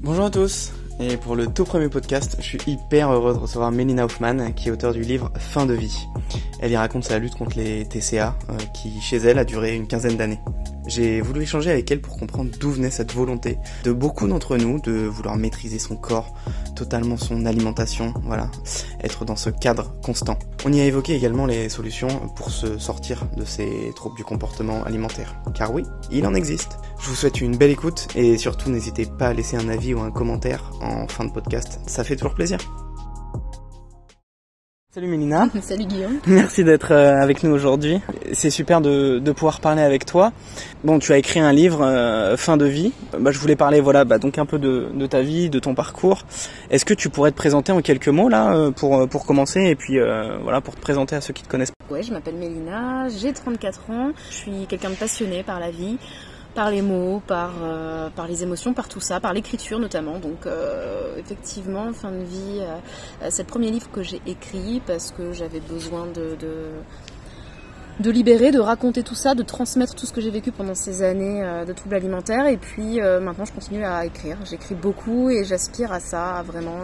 Bonjour à tous et pour le tout premier podcast, je suis hyper heureux de recevoir Mélina Hoffman, qui est auteure du livre Fin de vie. Elle y raconte sa lutte contre les TCA, euh, qui chez elle a duré une quinzaine d'années. J'ai voulu échanger avec elle pour comprendre d'où venait cette volonté de beaucoup d'entre nous de vouloir maîtriser son corps, totalement son alimentation, voilà, être dans ce cadre constant. On y a évoqué également les solutions pour se sortir de ces troubles du comportement alimentaire. Car oui, il en existe. Je vous souhaite une belle écoute et surtout n'hésitez pas à laisser un avis ou un commentaire en fin de podcast. Ça fait toujours plaisir. Salut Mélina. Salut Guillaume. Merci d'être euh, avec nous aujourd'hui. C'est super de, de, pouvoir parler avec toi. Bon, tu as écrit un livre, euh, Fin de vie. Bah, je voulais parler, voilà, bah, donc un peu de, de, ta vie, de ton parcours. Est-ce que tu pourrais te présenter en quelques mots là euh, pour pour commencer et puis voilà pour te présenter à ceux qui te connaissent? Ouais, je m'appelle Mélina, j'ai 34 ans. Je suis quelqu'un de passionné par la vie par les mots, par, euh, par les émotions, par tout ça, par l'écriture notamment. Donc euh, effectivement, fin de vie, euh, c'est le premier livre que j'ai écrit parce que j'avais besoin de, de, libérer, de raconter tout ça, de transmettre tout ce que j'ai vécu pendant ces années de troubles alimentaires. Et puis maintenant, je continue à écrire. J'écris beaucoup et j'aspire à ça, à vraiment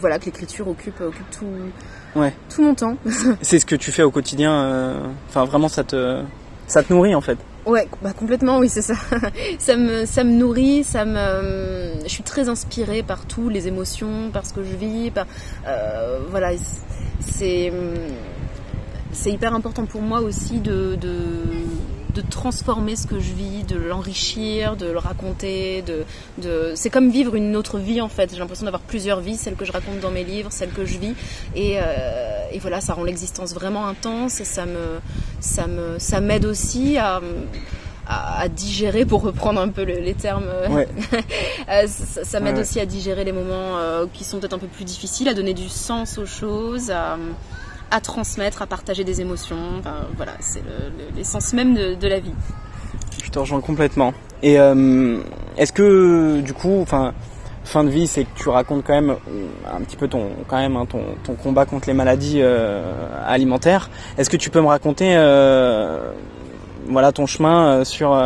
voilà, que l'écriture occupe, occupe tout, ouais. tout mon temps. c'est ce que tu fais au quotidien. Enfin, vraiment, ça te, ça te nourrit en fait. Ouais, bah complètement, oui, c'est ça. ça me, ça me nourrit, ça me, je suis très inspirée par tout, les émotions, par ce que je vis, par, euh, voilà, c'est, c'est hyper important pour moi aussi de, de, transformer ce que je vis, de l'enrichir, de le raconter. De, de... C'est comme vivre une autre vie en fait. J'ai l'impression d'avoir plusieurs vies, celle que je raconte dans mes livres, celle que je vis. Et, euh, et voilà, ça rend l'existence vraiment intense et ça me, ça me, ça m'aide aussi à à, digérer, pour reprendre un peu les termes. Euh, ça, ça m'aide aussi à digérer les moments euh, qui sont peut-être un peu plus difficiles, à donner du sens aux choses, à, à transmettre, à partager des émotions. voilà, c'est l'essence même de, la vie. Je te rejoins complètement. Et euh, est-ce que du coup, enfin, fin de vie, c'est que tu racontes quand même un petit peu hein, ton, combat contre les maladies euh, alimentaires. Est-ce que tu peux me raconter, euh, voilà, ton chemin sur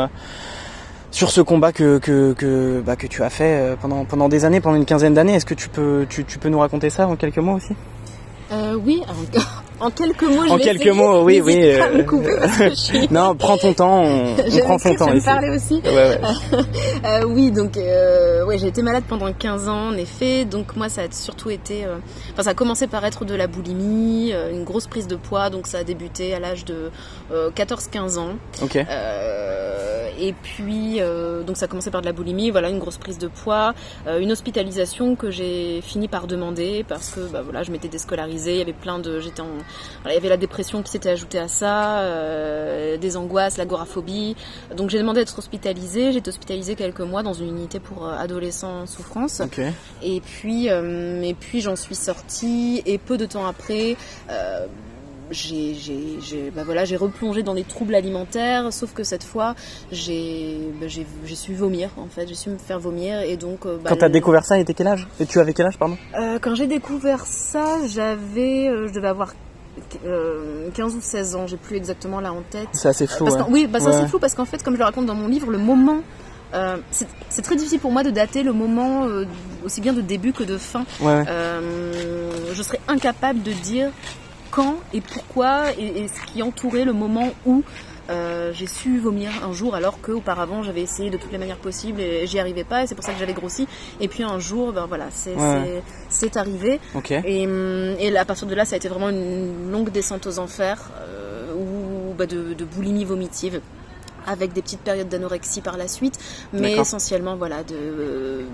ce combat que bah, tu as fait pendant des années, pendant une quinzaine d'années? Est-ce que tu peux tu, peux nous raconter ça en quelques mots aussi? Euh, oui, en quelques mots, je En quelques mots, oui, oui. Euh... non, prends ton temps, on, prend son temps ici. parler aussi. Ouais, ouais. euh, oui, donc euh, ouais, j'ai été malade pendant 15 ans, en effet. Donc moi, ça a surtout été, euh, enfin, ça a commencé par être de la boulimie, une grosse prise de poids. Donc ça a débuté à l'âge de 14-15 ans. Ok. et puis, donc ça a commencé par de la boulimie, voilà, une grosse prise de poids, une hospitalisation que j'ai fini par demander parce que, bah voilà, je m'étais déscolarisée il y avait plein de, j'étais en, il y avait la dépression qui s'était ajoutée à ça, euh, des angoisses, l'agoraphobie. Donc j'ai demandé d'être hospitalisée. J'ai été hospitalisée quelques mois dans une unité pour euh, adolescents en souffrance. Et puis, euh, et puis j'en suis sortie et peu de temps après j'ai bah voilà, replongé dans des troubles alimentaires, sauf que cette fois, j'ai bah, su vomir, en fait. J'ai su me faire vomir. Et donc, bah, quand tu as découvert ça, était quel âge? Et tu avais quel âge, pardon? Euh, Quand j'ai découvert ça, j'avais, euh, je devais avoir 15 ou 16 ans, j'ai plus exactement là en tête. C'est assez flou. Oui, bah, c'est assez flou parce qu'en fait, comme je le raconte dans mon livre, le moment c'est très difficile pour moi de dater le moment aussi bien de début que de fin. je serais incapable de dire quand et pourquoi et, ce qui entourait le moment où euh, j'ai su vomir un jour alors qu'auparavant j'avais essayé de toutes les manières possibles et j'y arrivais pas et c'est pour ça que j'avais grossi. Et puis un jour ben voilà c'est arrivé. Et, et, à partir de là ça a été vraiment une longue descente aux enfers euh, ou bah, de, de boulimie vomitive avec des petites périodes d'anorexie par la suite, mais essentiellement voilà de,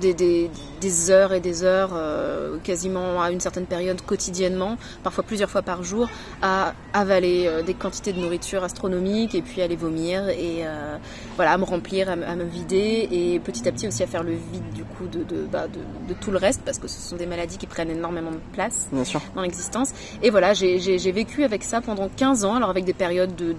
des, heures et des heures, euh, quasiment à une certaine période quotidiennement, parfois plusieurs fois par jour, à avaler euh, des quantités de nourriture astronomiques et puis à les vomir et euh, voilà à me remplir, à, me vider et petit à petit aussi à faire le vide du coup de, bah, de, tout le reste parce que ce sont des maladies qui prennent énormément de place dans l'existence. Et voilà, j'ai vécu avec ça pendant 15 ans, alors avec des périodes de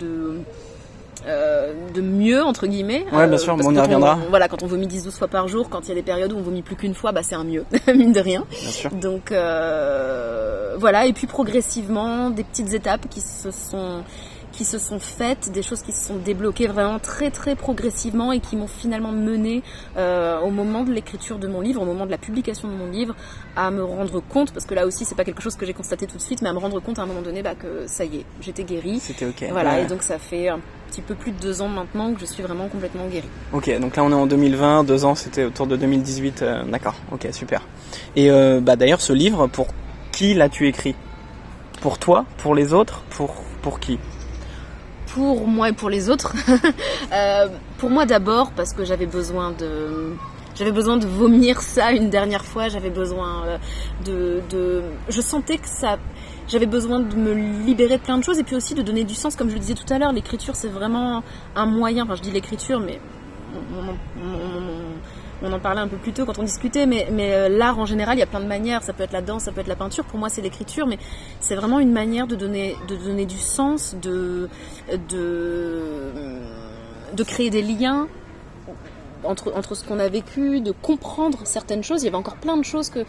euh, de mieux entre guillemets. Ouais, bien sûr, on y reviendra. voilà, quand on vomit 10-12 fois par jour, quand il y a des périodes où on vomit plus qu'une fois, bah c'est un mieux, mine de rien. Bien sûr. Donc euh, voilà, et puis progressivement, des petites étapes qui se sont qui se sont faites, des choses qui se sont débloquées vraiment très très progressivement et qui m'ont finalement mené euh, au moment de l'écriture de mon livre, au moment de la publication de mon livre, à me rendre compte, parce que là aussi c'est pas quelque chose que j'ai constaté tout de suite, mais à me rendre compte à un moment donné bah, que ça y est, j'étais guérie. C'était ok. Voilà, et donc ça fait un petit peu plus de deux ans maintenant que je suis vraiment complètement guérie. Ok, donc là on est en 2020, deux ans c'était autour de 2018, euh, d'accord, ok, super. Et euh, bah, d'ailleurs ce livre, pour qui l'as-tu écrit? Pour toi? Pour les autres? Pour, pour qui? Pour moi et pour les autres. Euh, pour moi d'abord parce que j'avais besoin de j'avais besoin de vomir ça une dernière fois. J'avais besoin euh, de, de, je sentais que ça j'avais besoin de me libérer de plein de choses et puis aussi de donner du sens comme je le disais tout à l'heure l'écriture c'est vraiment un moyen enfin je dis l'écriture mais on en parlait un peu plus tôt quand on discutait, mais, euh, l'art en général, il y a plein de manières. Ça peut être la danse, ça peut être la peinture. Pour moi, c'est l'écriture, mais c'est vraiment une manière de donner, de donner du sens, de, de, de créer des liens entre, entre ce qu'on a vécu, de comprendre certaines choses. Il y avait encore plein de choses que,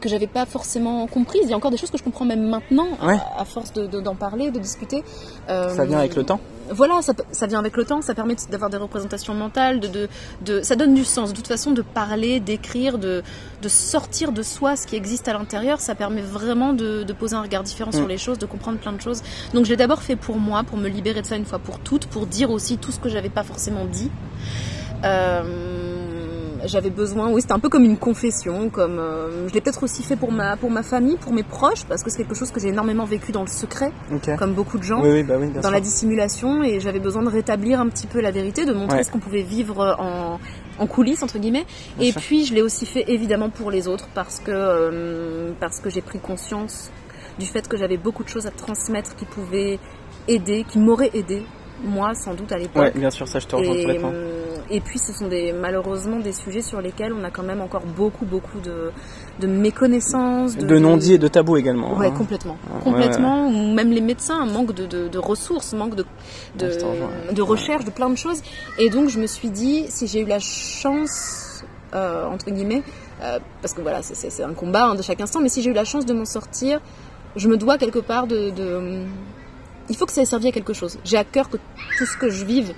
que j'avais pas forcément comprises. Il y a encore des choses que je comprends même maintenant, à, force d'en de, parler, de discuter. ça vient avec le temps voilà, ça, vient avec le temps, ça permet d'avoir des représentations mentales, de, de, ça donne du sens. De toute façon, de parler, d'écrire, de, de sortir de soi ce qui existe à l'intérieur, ça permet vraiment de, poser un regard différent sur mm. les choses, de comprendre plein de choses. Donc, je l'ai d'abord fait pour moi, pour me libérer de ça une fois pour toutes, pour dire aussi tout ce que j'avais pas forcément dit. Euh, j'avais besoin, oui, c'était un peu comme une confession, comme euh, je l'ai peut-être aussi fait pour ma pour ma famille, pour mes proches, parce que c'est quelque chose que j'ai énormément vécu dans le secret, comme beaucoup de gens, bah dans la dissimulation, et j'avais besoin de rétablir un petit peu la vérité, de montrer ce qu'on pouvait vivre en en coulisses entre guillemets. et puis je l'ai aussi fait évidemment pour les autres parce que euh, parce que j'ai pris conscience du fait que j'avais beaucoup de choses à transmettre qui pouvaient aider, qui m'auraient aidé moi sans doute à l'époque. Ouais, bien sûr, ça je te rejoins complètement. Euh, et puis ce sont des, malheureusement des sujets sur lesquels on a quand même encore beaucoup, beaucoup de, de méconnaissances. De, non-dits et de tabous également. Ouais, hein. complètement. complètement, ou même les médecins, manque de, de, ressources, manque de, de, de recherche, de plein de choses. Et donc je me suis dit, si j'ai eu la chance, euh, entre guillemets, euh, parce que voilà, c'est un combat hein, de chaque instant, mais si j'ai eu la chance de m'en sortir, je me dois quelque part de, il faut que ça ait servi à quelque chose. J'ai à cœur que tout ce que je vive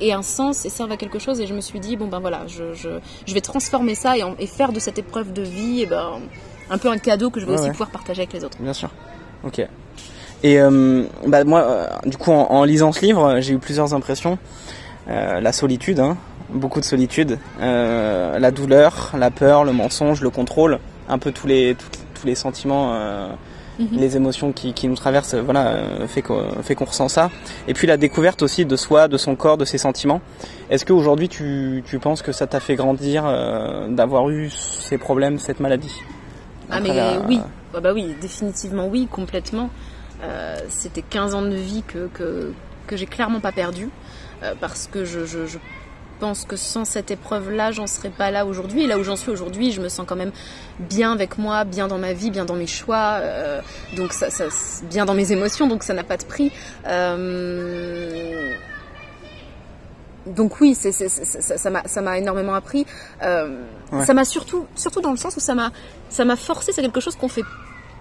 ait un sens et serve à quelque chose. Et je me suis dit, bon ben voilà, je, je, je vais transformer ça et, et, faire de cette épreuve de vie et ben, un peu un cadeau que je vais aussi pouvoir partager avec les autres. Bien sûr. Ok. Et euh, bah moi, euh, du coup, en, lisant ce livre, j'ai eu plusieurs impressions. Euh, la solitude, hein, beaucoup de solitude, la douleur, la peur, le mensonge, le contrôle, un peu tous les tous les sentiments Mhm. les émotions qui, qui, nous traversent, voilà, euh, fait qu'on fait qu'on ressent ça. Et puis la découverte aussi de soi, de son corps, de ses sentiments. Est-ce qu'aujourd'hui tu, tu penses que ça t'a fait grandir euh, d'avoir eu ces problèmes, cette maladie Ah mais oui, ah bah oui, définitivement oui, complètement. Euh, C'était 15 ans de vie que, que, que j'ai clairement pas perdu. Euh, parce que je, je, je pense que sans cette épreuve-là, j'en serais pas là aujourd'hui. Et là où j'en suis aujourd'hui, je me sens quand même bien avec moi, bien dans ma vie, bien dans mes choix, euh, donc ça, ça, bien dans mes émotions, donc ça n'a pas de prix. Euh, donc oui, c'est, c'est, ça, m'a, ça m'a énormément appris. Euh, ça m'a surtout, surtout dans le sens où ça m'a, ça m'a forcé. C'est quelque chose qu'on fait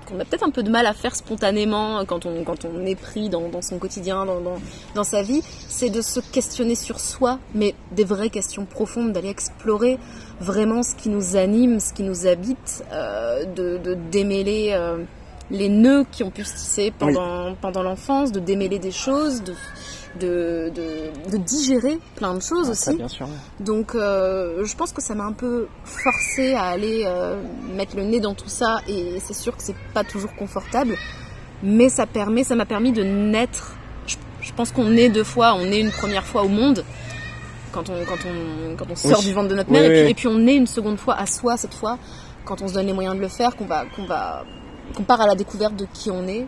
qu'on a peut-être un peu de mal à faire spontanément quand on, quand on est pris dans, dans son quotidien, dans, dans, dans sa vie, c'est de se questionner sur soi, mais des vraies questions profondes, d'aller explorer vraiment ce qui nous anime, ce qui nous habite, euh, de, de, démêler euh, les nœuds qui ont pu se tisser pendant, pendant l'enfance, de démêler des choses, de de, de, digérer plein de choses ah, aussi. bien sûr, Donc euh, je pense que ça m'a un peu forcé à aller euh, mettre le nez dans tout ça et c'est sûr que c'est pas toujours confortable, mais ça permet, ça m'a permis de naître. Je, pense qu'on est deux fois, on est une première fois au monde quand on, quand on, quand on sort du ventre de notre mère. Et, puis, on est une seconde fois à soi cette fois quand on se donne les moyens de le faire, qu'on va, qu'on va, qu'on part à la découverte de qui on est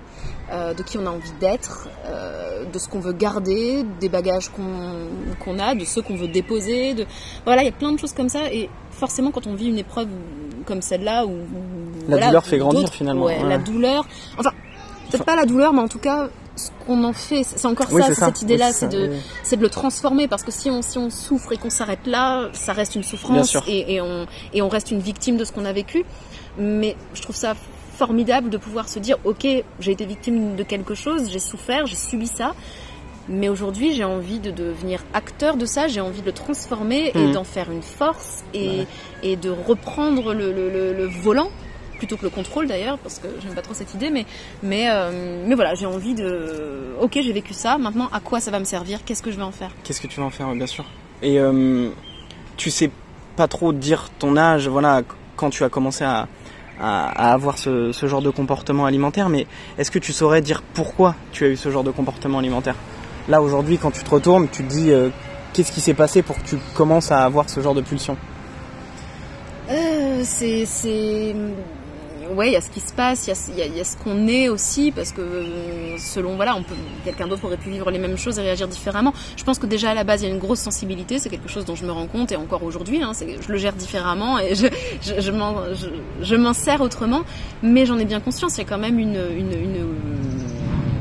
euh, de qui on a envie d'être, euh, de ce qu'on veut garder, des bagages qu'on a, de ceux qu'on veut déposer. De... Voilà, il y a plein de choses comme ça. Et forcément, quand on vit une épreuve comme celle-là, où, la douleur fait grandir finalement. Ouais, la douleur. Enfin, peut-être pas la douleur, mais en tout cas, ce qu'on en fait, c'est encore ça, cette idée-là, c'est de, de le transformer parce que si on, si on souffre et qu'on s'arrête là, ça reste une souffrance et, et, on, et on reste une victime de ce qu'on a vécu. Mais je trouve ça formidable de pouvoir se dire, ok, j'ai été victime de quelque chose, j'ai souffert, j'ai subi ça, mais aujourd'hui j'ai envie de devenir acteur de ça, j'ai envie de le transformer et mhm. d'en faire une force et, et de reprendre le, le, le, volant plutôt que le contrôle d'ailleurs, parce que j'aime pas trop cette idée, mais, mais, euh, mais voilà, j'ai envie de. Ok, j'ai vécu ça, maintenant à quoi ça va me servir? Qu'est-ce que je vais en faire? Qu'est-ce que tu vas en faire, bien sûr? Et euh, tu sais pas trop dire ton âge, voilà, quand tu as commencé à, à, avoir ce, genre de comportement alimentaire, mais est-ce que tu saurais dire pourquoi tu as eu ce genre de comportement alimentaire? Là aujourd'hui, quand tu te retournes, tu te dis euh, qu'est-ce qui s'est passé pour que tu commences à avoir ce genre de pulsion? Euh, C'est ouais, il y a ce qui se passe, il y, a, ce qu'on est aussi, parce que selon voilà, quelqu'un d'autre aurait pu vivre les mêmes choses et réagir différemment. Je pense que déjà à la base il y a une grosse sensibilité, c'est quelque chose dont je me rends compte et encore aujourd'hui, hein, je le gère différemment et je, m'en sers autrement, mais j'en ai bien conscience. Il y a quand même une, une...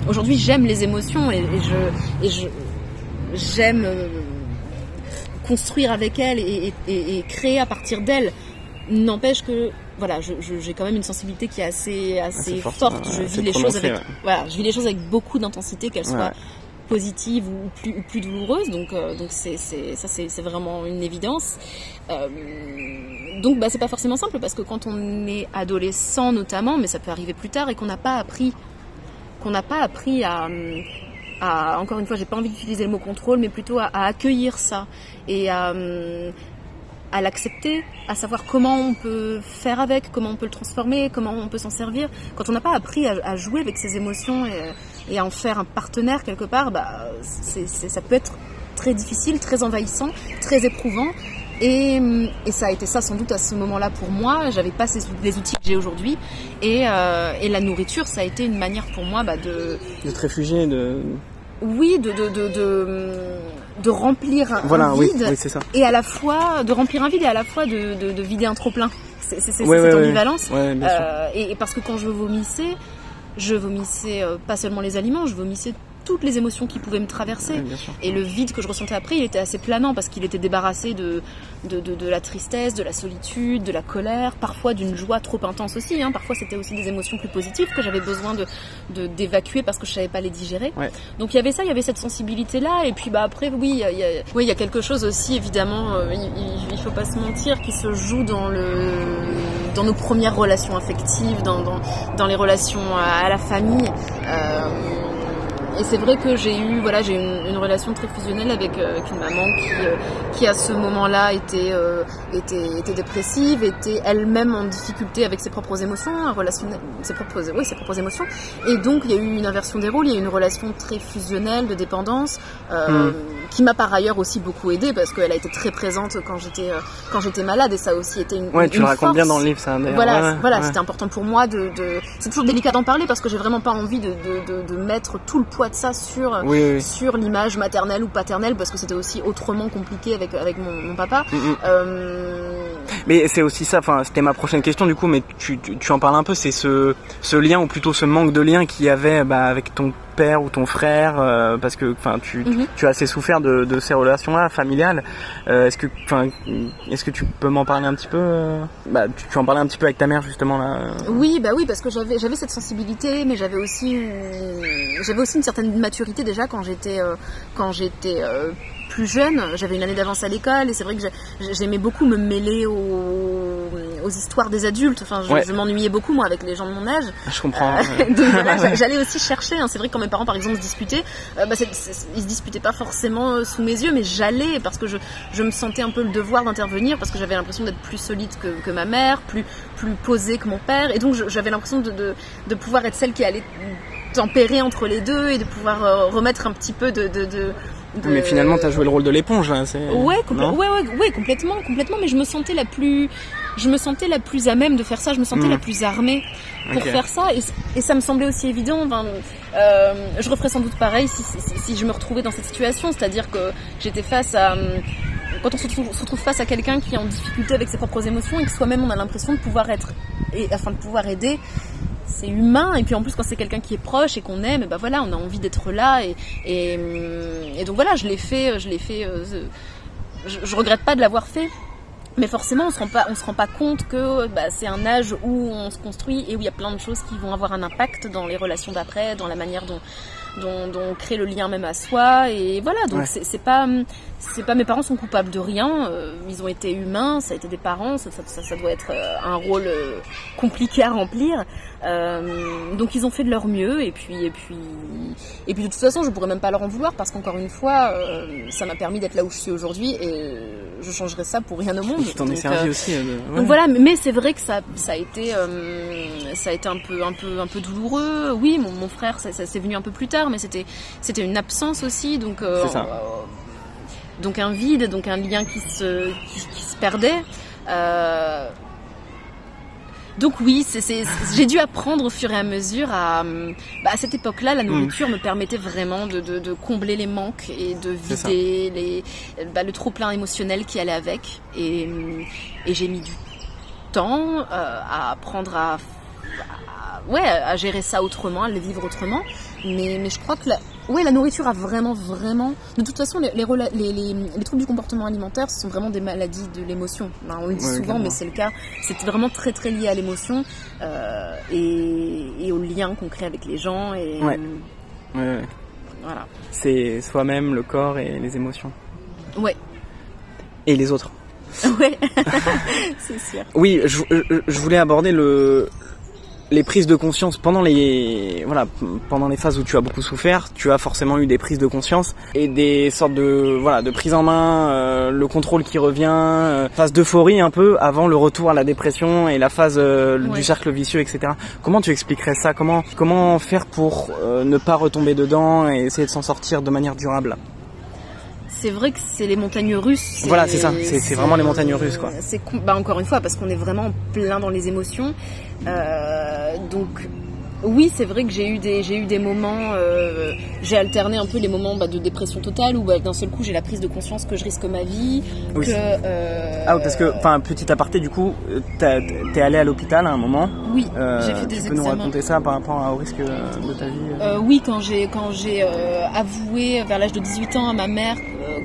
aujourd'hui j'aime les émotions et, j'aime euh, construire avec elles et, et créer à partir d'elles. N'empêche que voilà, j'ai quand même une sensibilité qui est assez, assez, forte. je vis les choses avec, voilà, je vis les choses avec beaucoup d'intensité, qu'elles soient positives ou plus, ou plus douloureuses. Donc, euh, donc c'est, ça, c'est vraiment une évidence. Euh, donc, bah, c'est pas forcément simple parce que quand on est adolescent, notamment, mais ça peut arriver plus tard et qu'on n'a pas appris, qu'on n'a pas appris à, à, encore une fois, j'ai pas envie d'utiliser le mot contrôle, mais plutôt à, à accueillir ça et à, à l'accepter, à savoir comment on peut faire avec, comment on peut le transformer, comment on peut s'en servir. Quand on n'a pas appris à, jouer avec ses émotions et, à en faire un partenaire quelque part, bah, ça peut être très difficile, très envahissant, très éprouvant. Et, ça a été ça sans doute à ce moment-là pour moi. J'avais pas les outils que j'ai aujourd'hui. Euh, et, la nourriture, ça a été une manière pour moi bah, de... De te réfugier, de... Oui, de, de, de de remplir un, vide et à la fois de remplir un vide et à la fois de, de, vider un trop plein. C'est cette ambivalence. Euh, et, parce que quand je vomissais, je vomissais euh, pas seulement les aliments, je vomissais toutes les émotions qui pouvaient me traverser. et le vide que je ressentais après, il était assez planant parce qu'il était débarrassé de de, de, la tristesse, de la solitude, de la colère, parfois d'une joie trop intense aussi. Hein. Parfois, c'était aussi des émotions plus positives que j'avais besoin de d'évacuer parce que je savais pas les digérer. Donc il y avait ça, il y avait cette sensibilité là. Et puis bah après, oui, il y a, oui, il y a quelque chose aussi évidemment. Euh, il, il, faut pas se mentir, qui se joue dans le dans nos premières relations affectives, dans, dans, dans les relations à, la famille. Euh, et c'est vrai que j'ai eu, voilà, j'ai une, une, relation très fusionnelle avec, euh, une maman qui, euh, qui à ce moment-là était, euh, était, était dépressive, était elle-même en difficulté avec ses propres émotions, ses propres, oui, ses propres émotions. Et donc il y a eu une inversion des rôles, il y a eu une relation très fusionnelle de dépendance. Hmm qui m'a par ailleurs aussi beaucoup aidée parce qu'elle a été très présente quand j'étais euh, quand j'étais malade et ça a aussi été une ouais tu le racontes bien dans le livre ça voilà voilà c'était important pour moi de, de... c'est toujours délicat d'en parler parce que j'ai vraiment pas envie de, de, de, mettre tout le poids de ça sur sur l'image maternelle ou paternelle parce que c'était aussi autrement compliqué avec avec mon, mon papa mm, mm. Euh... mais c'est aussi ça enfin c'était ma prochaine question du coup mais tu, tu, tu en parles un peu c'est ce ce lien ou plutôt ce manque de lien qu'il y avait bah, avec ton père ou ton frère euh, parce que enfin tu, mhm. tu, as assez souffert de, de ces relations là familiales. Euh, est-ce que enfin est-ce que tu peux m'en parler un petit peu euh bah tu, tu, en parlais un petit peu avec ta mère justement là oui bah oui parce que j'avais j'avais cette sensibilité mais j'avais aussi j'avais aussi une certaine maturité déjà quand j'étais quand j'étais plus jeune, j'avais une année d'avance à l'école et c'est vrai que j'aimais beaucoup me mêler aux, aux, histoires des adultes. Enfin, je, m'ennuyais beaucoup moi avec les gens de mon âge. Je comprends. Euh, j'allais aussi chercher. Hein. C'est vrai que quand mes parents par exemple se disputaient, euh, bah, ils se disputaient pas forcément euh, sous mes yeux, mais j'allais parce que je, je, me sentais un peu le devoir d'intervenir parce que j'avais l'impression d'être plus solide que, que, ma mère, plus plus posée que mon père et donc j'avais l'impression de, de, de pouvoir être celle qui allait tempérer entre les deux et de pouvoir remettre un petit peu de, de, mais finalement, tu as joué le rôle de l'éponge, là. Ouais, ouais, ouais, complètement, complètement. Mais je me sentais la plus, je me sentais la plus à même de faire ça. Je me sentais hmm. la plus armée pour faire ça, et, ça me semblait aussi évident. euh, je referais sans doute pareil si, si, je me retrouvais dans cette situation, c'est-à-dire que j'étais face à quand on se retrouve, face à quelqu'un qui est en difficulté avec ses propres émotions et que soi-même on a l'impression de pouvoir être, et, afin de pouvoir aider, c'est humain et puis en plus quand c'est quelqu'un qui est proche et qu'on aime, et ben voilà, on a envie d'être là et, et, donc voilà, je l'ai fait, je l'ai fait, euh, je, je, regrette pas de l'avoir fait mais forcément, on se rend pas, on se rend pas compte que bah, c'est un âge où on se construit et où il y a plein de choses qui vont avoir un impact dans les relations d'après, dans la manière dont dont, on crée le lien même à soi. Et voilà donc c'est pas c'est pas mes parents sont coupables de rien euh, ils ont été humains ça a été des parents ça, ça, ça doit être euh, un rôle euh, compliqué à remplir. Donc ils ont fait de leur mieux et puis et puis et puis de toute façon je pourrais même pas leur en vouloir parce qu'encore une fois ça m'a permis d'être là où je suis aujourd'hui et je changerais ça pour rien au monde. Tu t'en es servi aussi donc voilà mais c'est vrai que ça ça a été ça a été un peu un peu un peu douloureux. Oui mon, mon frère ça, ça s'est venu un peu plus tard mais c'était c'était une absence aussi, donc euh, euh, donc un vide, donc un lien qui se qui, se perdait. Euh, donc oui, j'ai dû apprendre au fur et à mesure à, bah, à cette époque-là, la nourriture mm. me permettait vraiment de, de, combler les manques et de vider les, bah, le trop plein émotionnel qui allait avec. Et, et j'ai mis du temps à apprendre à, ouais, à gérer ça autrement, à le vivre autrement. Mais, mais je crois que la, ouais, la nourriture a vraiment, vraiment. De toute façon, les, les, les, les troubles du comportement alimentaire, ce sont vraiment des maladies de l'émotion. on le dit souvent, mais c'est le cas. C'est vraiment très, très lié à l'émotion euh, et, et, au lien qu'on crée avec les gens. Et, ouais. ouais, Voilà. C'est soi-même, le corps et les émotions. Ouais. Et les autres. Ouais, c'est sûr. Oui, je, je voulais aborder le, les prises de conscience pendant les voilà pendant les phases où tu as beaucoup souffert, tu as forcément eu des prises de conscience et des sortes de voilà de prise en main, euh, le contrôle qui revient, euh, phase d'euphorie un peu avant le retour à la dépression et la phase euh, du cercle vicieux, etc. Comment tu expliquerais ça? Comment comment faire pour ne pas retomber dedans et essayer de s'en sortir de manière durable? C'est vrai que c'est les montagnes russes. Voilà, c'est ça, c'est vraiment les montagnes russes, quoi. C'est bah, encore une fois parce qu'on est vraiment plein dans les émotions. Euh, donc oui, c'est vrai que j'ai eu des j'ai eu des moments, euh, j'ai alterné un peu les moments bah, de dépression totale où bah, d'un seul coup j'ai la prise de conscience que je risque ma vie. Oui. Que, euh, ah parce que enfin petit aparté du coup t'es allé à l'hôpital à un moment. Oui. j'ai fait des tu peux nous raconter ça par rapport au risque de ta vie. oui quand j'ai quand j'ai avoué vers l'âge de 18 ans à ma mère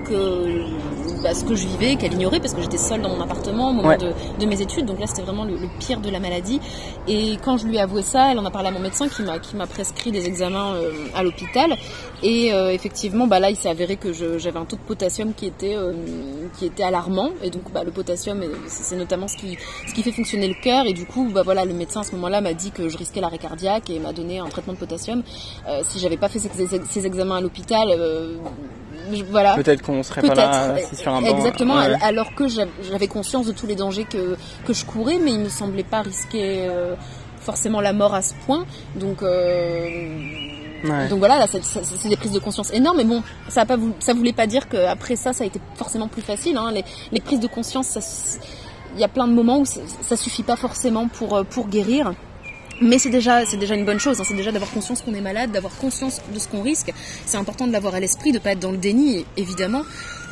que bah, ce que je vivais, qu'elle ignorait parce que j'étais seule dans mon appartement au moment de, mes études. Donc là, c'était vraiment le, pire de la maladie. Et quand je lui ai avoué ça, elle en a parlé à mon médecin qui m'a qui m'a prescrit des examens euh, à l'hôpital. Et euh, effectivement, bah là, il s'est avéré que j'avais un taux de potassium qui était euh, qui était alarmant. Et donc, bah, le potassium, c'est notamment ce qui ce qui fait fonctionner le cœur. Et du coup, bah voilà, le médecin à ce moment-là m'a dit que je risquais l'arrêt cardiaque et m'a donné un traitement de potassium. si j'avais pas fait ces, ces examens à l'hôpital voilà. Peut-être qu'on serait pas là sur un banc. Exactement, alors que j'avais conscience de tous les dangers que, que je courais, mais il me semblait pas risquer euh, forcément la mort à ce point. Donc, euh, donc voilà, là, c'est des prises de conscience énormes. Mais bon, ça a pas, ça voulait pas dire qu'après ça, ça a été forcément plus facile. Hein. Les, les, prises de conscience, il y a plein de moments où ça suffit pas forcément pour, euh, pour guérir. Mais c'est déjà, c'est déjà une bonne chose. Hein. C'est déjà d'avoir conscience qu'on est malade, d'avoir conscience de ce qu'on risque. C'est important de l'avoir à l'esprit, de pas être dans le déni, évidemment.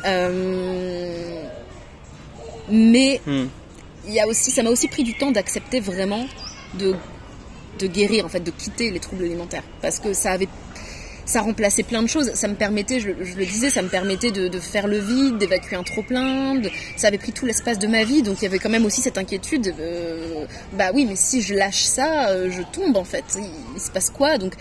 Euh... Mais hmm. il y a aussi, ça m'a aussi pris du temps d'accepter vraiment de de guérir, en fait, de quitter les troubles alimentaires, parce que ça avait ça remplaçait plein de choses. Ça me permettait, je, le disais, ça me permettait de, faire le vide, d'évacuer un trop plein. ça avait pris tout l'espace de ma vie, donc il y avait quand même aussi cette inquiétude. Euh, bah oui, mais si je lâche ça, euh, je tombe en fait. Il, se passe quoi? Donc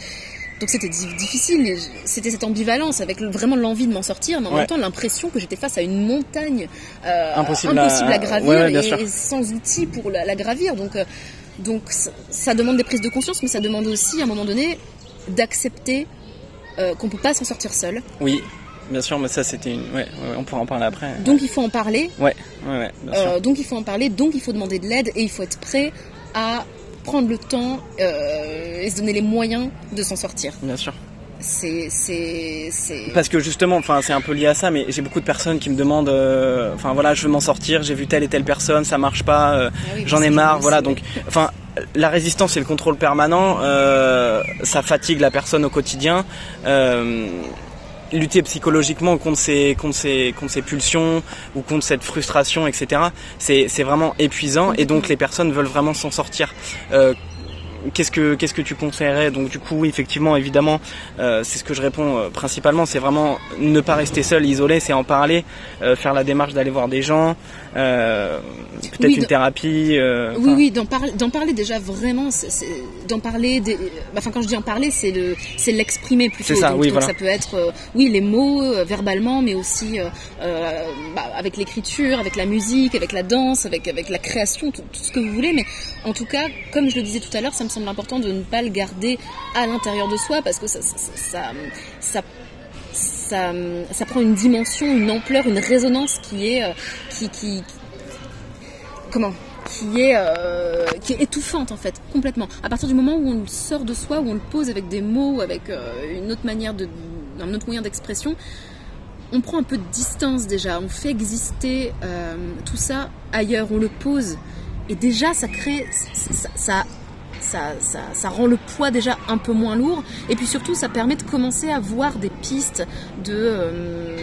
donc c'était difficile, c'était cette ambivalence avec vraiment l'envie de m'en sortir, mais en même temps l'impression que j'étais face à une montagne euh, impossible, à, gravir et, sans outils pour la, gravir. Donc, donc ça demande des prises de conscience, mais ça demande aussi à un moment donné d'accepter euh, qu'on peut pas s'en sortir seul. Oui, bien sûr, mais ça c'était une. Ouais, on pourra en parler après. Donc il faut en parler. Ouais, ouais, bien sûr. Euh, donc il faut en parler, donc il faut demander de l'aide et il faut être prêt à prendre le temps euh, et se donner les moyens de s'en sortir. Bien sûr. C'est, c'est, Parce que justement, enfin, c'est un peu lié à ça, mais j'ai beaucoup de personnes qui me demandent, enfin voilà, je veux m'en sortir, j'ai vu telle et telle personne, ça marche pas, ah j'en ai marre, voilà. Donc, enfin, la résistance et le contrôle permanent, euh, ça fatigue la personne au quotidien. Euh, lutter psychologiquement contre ses, contre, ses, contre ses pulsions ou contre cette frustration, etc., c'est vraiment épuisant et donc les personnes veulent vraiment s'en sortir. Euh, qu'est-ce que qu'est-ce que tu conseillerais? Donc du coup, effectivement, évidemment, c'est ce que je réponds principalement. C'est vraiment ne pas rester seul, isolé, c'est en parler, faire la démarche d'aller voir des gens, peut-être une thérapie. oui, oui, d'en parler, d'en parler déjà vraiment, d'en parler. Des, enfin, quand je dis en parler, c'est le, c'est l'exprimer plutôt. C'est ça, donc, oui, voilà. Ça peut être, oui, les mots verbalement, mais aussi bah, avec l'écriture, avec la musique, avec la danse, avec avec la création, tout, tout ce que vous voulez. Mais en tout cas, comme je le disais tout à l'heure, ça me semble important de ne pas le garder à l'intérieur de soi parce que ça, ça, ça, ça, prend une dimension, une ampleur, une résonance qui est, euh, qui, comment? Qui est, euh, qui est étouffante en fait, complètement. À partir du moment où on le sort de soi, où on le pose avec des mots, avec euh, une autre manière de, un autre moyen d'expression, on prend un peu de distance déjà, on fait exister tout ça ailleurs, on le pose. Et déjà, ça crée, ça ça, ça, rend le poids déjà un peu moins lourd. Et puis surtout, ça permet de commencer à voir des pistes de, euh,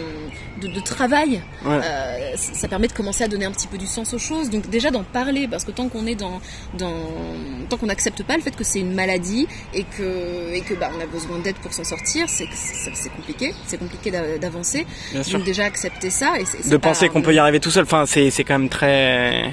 de, travail. Euh, ça permet de commencer à donner un petit peu du sens aux choses. Donc déjà d'en parler, parce que tant qu'on est dans, dans tant qu'on n'accepte pas le fait que c'est une maladie et que, et que bah, on a besoin d'aide pour s'en sortir, c'est c'est compliqué. C'est compliqué d'avancer. Donc déjà accepter ça. Et de penser qu'on peut y arriver tout seul. Enfin, c'est quand même très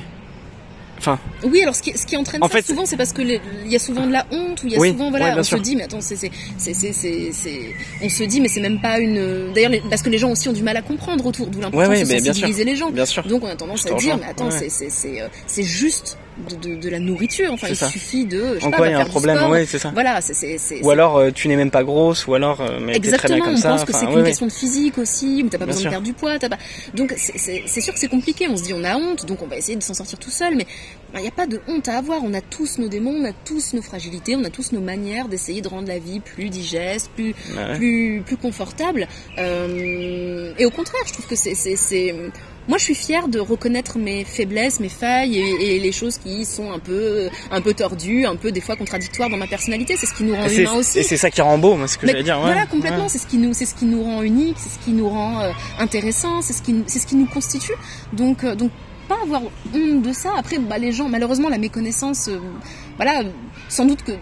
Enfin. Oui, alors ce qui, ce qui entraîne en ça fait, souvent, c'est parce que il y a souvent de la honte, ou il y a souvent, voilà, on se dit, mais attends, c'est, c'est, c'est, c'est, on se dit, mais c'est même pas une. D'ailleurs, parce que les gens aussi ont du mal à comprendre autour, d'où l'importance de sensibiliser les gens. Bien sûr. Donc on a tendance à dire, mais attends, c'est, c'est, c'est, euh, c'est juste de, de, la nourriture. Enfin, il suffit de. Je en quoi il y a un problème Oui, c'est ça. Voilà, c'est. Ou alors euh, tu n'es même pas grosse, ou alors euh, mais Exactement. Très bien comme on ça. pense que c'est une question de physique aussi, où t'as pas besoin de perdre du poids. As pas... Donc c'est sûr que c'est compliqué. On se dit on a honte, donc on va essayer de s'en sortir tout seul, mais il n'y a pas de honte à avoir. On a tous nos démons, on a tous nos fragilités, on a tous nos manières d'essayer de rendre la vie plus digeste, plus plus plus confortable. Euh, et au contraire, je trouve que c'est moi, je suis fière de reconnaître mes faiblesses, mes failles et, les choses qui sont un peu, un peu tordues, un peu des fois contradictoires dans ma personnalité. C'est ce qui nous rend humains aussi. Et c'est ça qui rend beau, moi, ce que j'allais dire. voilà, complètement. C'est ce qui nous, c'est ce qui nous rend unique, c'est ce qui nous rend euh, intéressant, c'est ce qui, c'est ce qui nous constitue. Donc, euh, donc pas avoir honte de ça. Après, bah, les gens, malheureusement, la méconnaissance, euh, voilà, sans doute que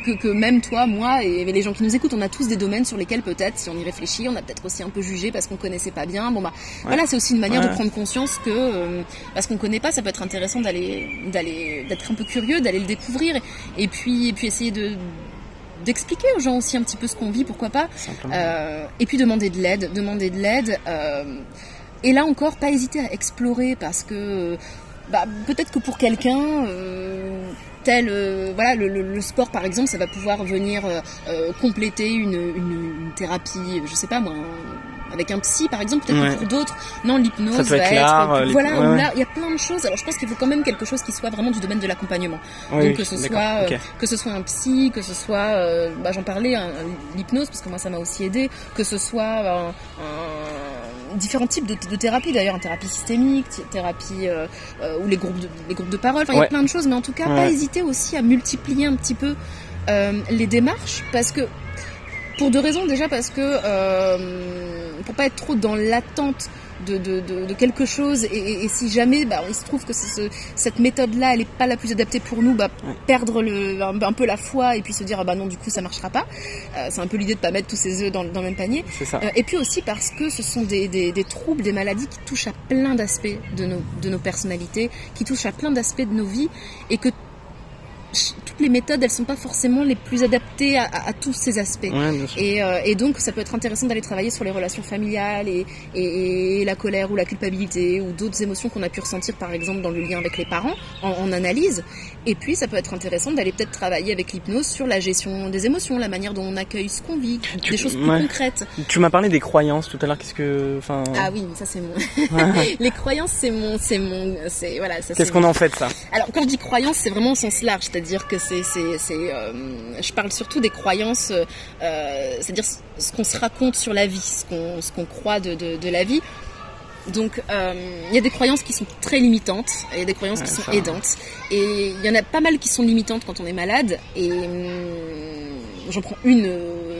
que, même toi, moi et les gens qui nous écoutent, on a tous des domaines sur lesquels peut-être, si on y réfléchit, on a peut-être aussi un peu jugé parce qu'on connaissait pas bien. Bon bah voilà, c'est aussi une manière de prendre conscience que euh, parce qu'on connaît pas, ça peut être intéressant d'aller d'aller d'être un peu curieux, d'aller le découvrir et, puis et puis essayer de d'expliquer aux gens aussi un petit peu ce qu'on vit, pourquoi pas. Euh, et puis demander de l'aide, demander de l'aide. Euh, et là encore, pas hésiter à explorer parce que bah, peut-être que pour quelqu'un, tel euh, voilà le, sport par exemple ça va pouvoir venir euh, euh, compléter une, une, thérapie je sais pas moi avec un psy par exemple peut-être pour d'autres non l'hypnose va être, voilà il y a plein de choses. Alors je pense qu'il faut quand même quelque chose qui soit vraiment du domaine de l'accompagnement. Donc que ce soit que ce soit un psy que ce soit bah, j'en parlais l'hypnose parce que moi ça m'a aussi aidé que ce soit un différents types de, de thérapies d'ailleurs, thérapie systémique, thérapie euh, euh, ou les groupes de, les groupes de parole, enfin il y a plein de choses, mais en tout cas pas hésiter aussi à multiplier un petit peu euh, les démarches parce que pour deux raisons. Déjà parce que pour pas être trop dans l'attente de, de, de, quelque chose et, si jamais bah, il se trouve que cette méthode-là elle est pas la plus adaptée pour nous, bah, perdre le, un, peu la foi et puis se dire ah bah non du coup ça marchera pas. Euh, c'est un peu l'idée de pas mettre tous ses œufs dans, dans le même panier. Euh, et puis aussi parce que ce sont des, des, des troubles, des maladies qui touchent à plein d'aspects de nos, de nos personnalités, qui touchent à plein d'aspects de nos vies et que toutes les méthodes, elles sont pas forcément les plus adaptées à, tous ces aspects. et, euh, et, donc, ça peut être intéressant d'aller travailler sur les relations familiales et, et, la colère ou la culpabilité ou d'autres émotions qu'on a pu ressentir, par exemple, dans le lien avec les parents, en, analyse. Et puis, ça peut être intéressant d'aller peut-être travailler avec l'hypnose sur la gestion des émotions, la manière dont on accueille ce qu'on vit, des choses plus concrètes. Tu m'as parlé des croyances tout à l'heure. Qu'est-ce que, enfin. Ah oui, ça c'est mon. les croyances, c'est mon, c'est mon, c'est voilà. Qu'est-ce qu'on en fait ça? Alors, quand je dis croyances, c'est vraiment au sens large c'est-à-dire que c'est, c'est, euh, je parle surtout des croyances, euh, c'est-à-dire ce qu'on se raconte sur la vie, ce qu'on, ce qu'on croit de, de, la vie. Donc, euh, il y a des croyances qui sont très limitantes, il y a des croyances qui sont aidantes, et il y en a pas mal qui sont limitantes quand on est malade. Et hum, j'en prends une,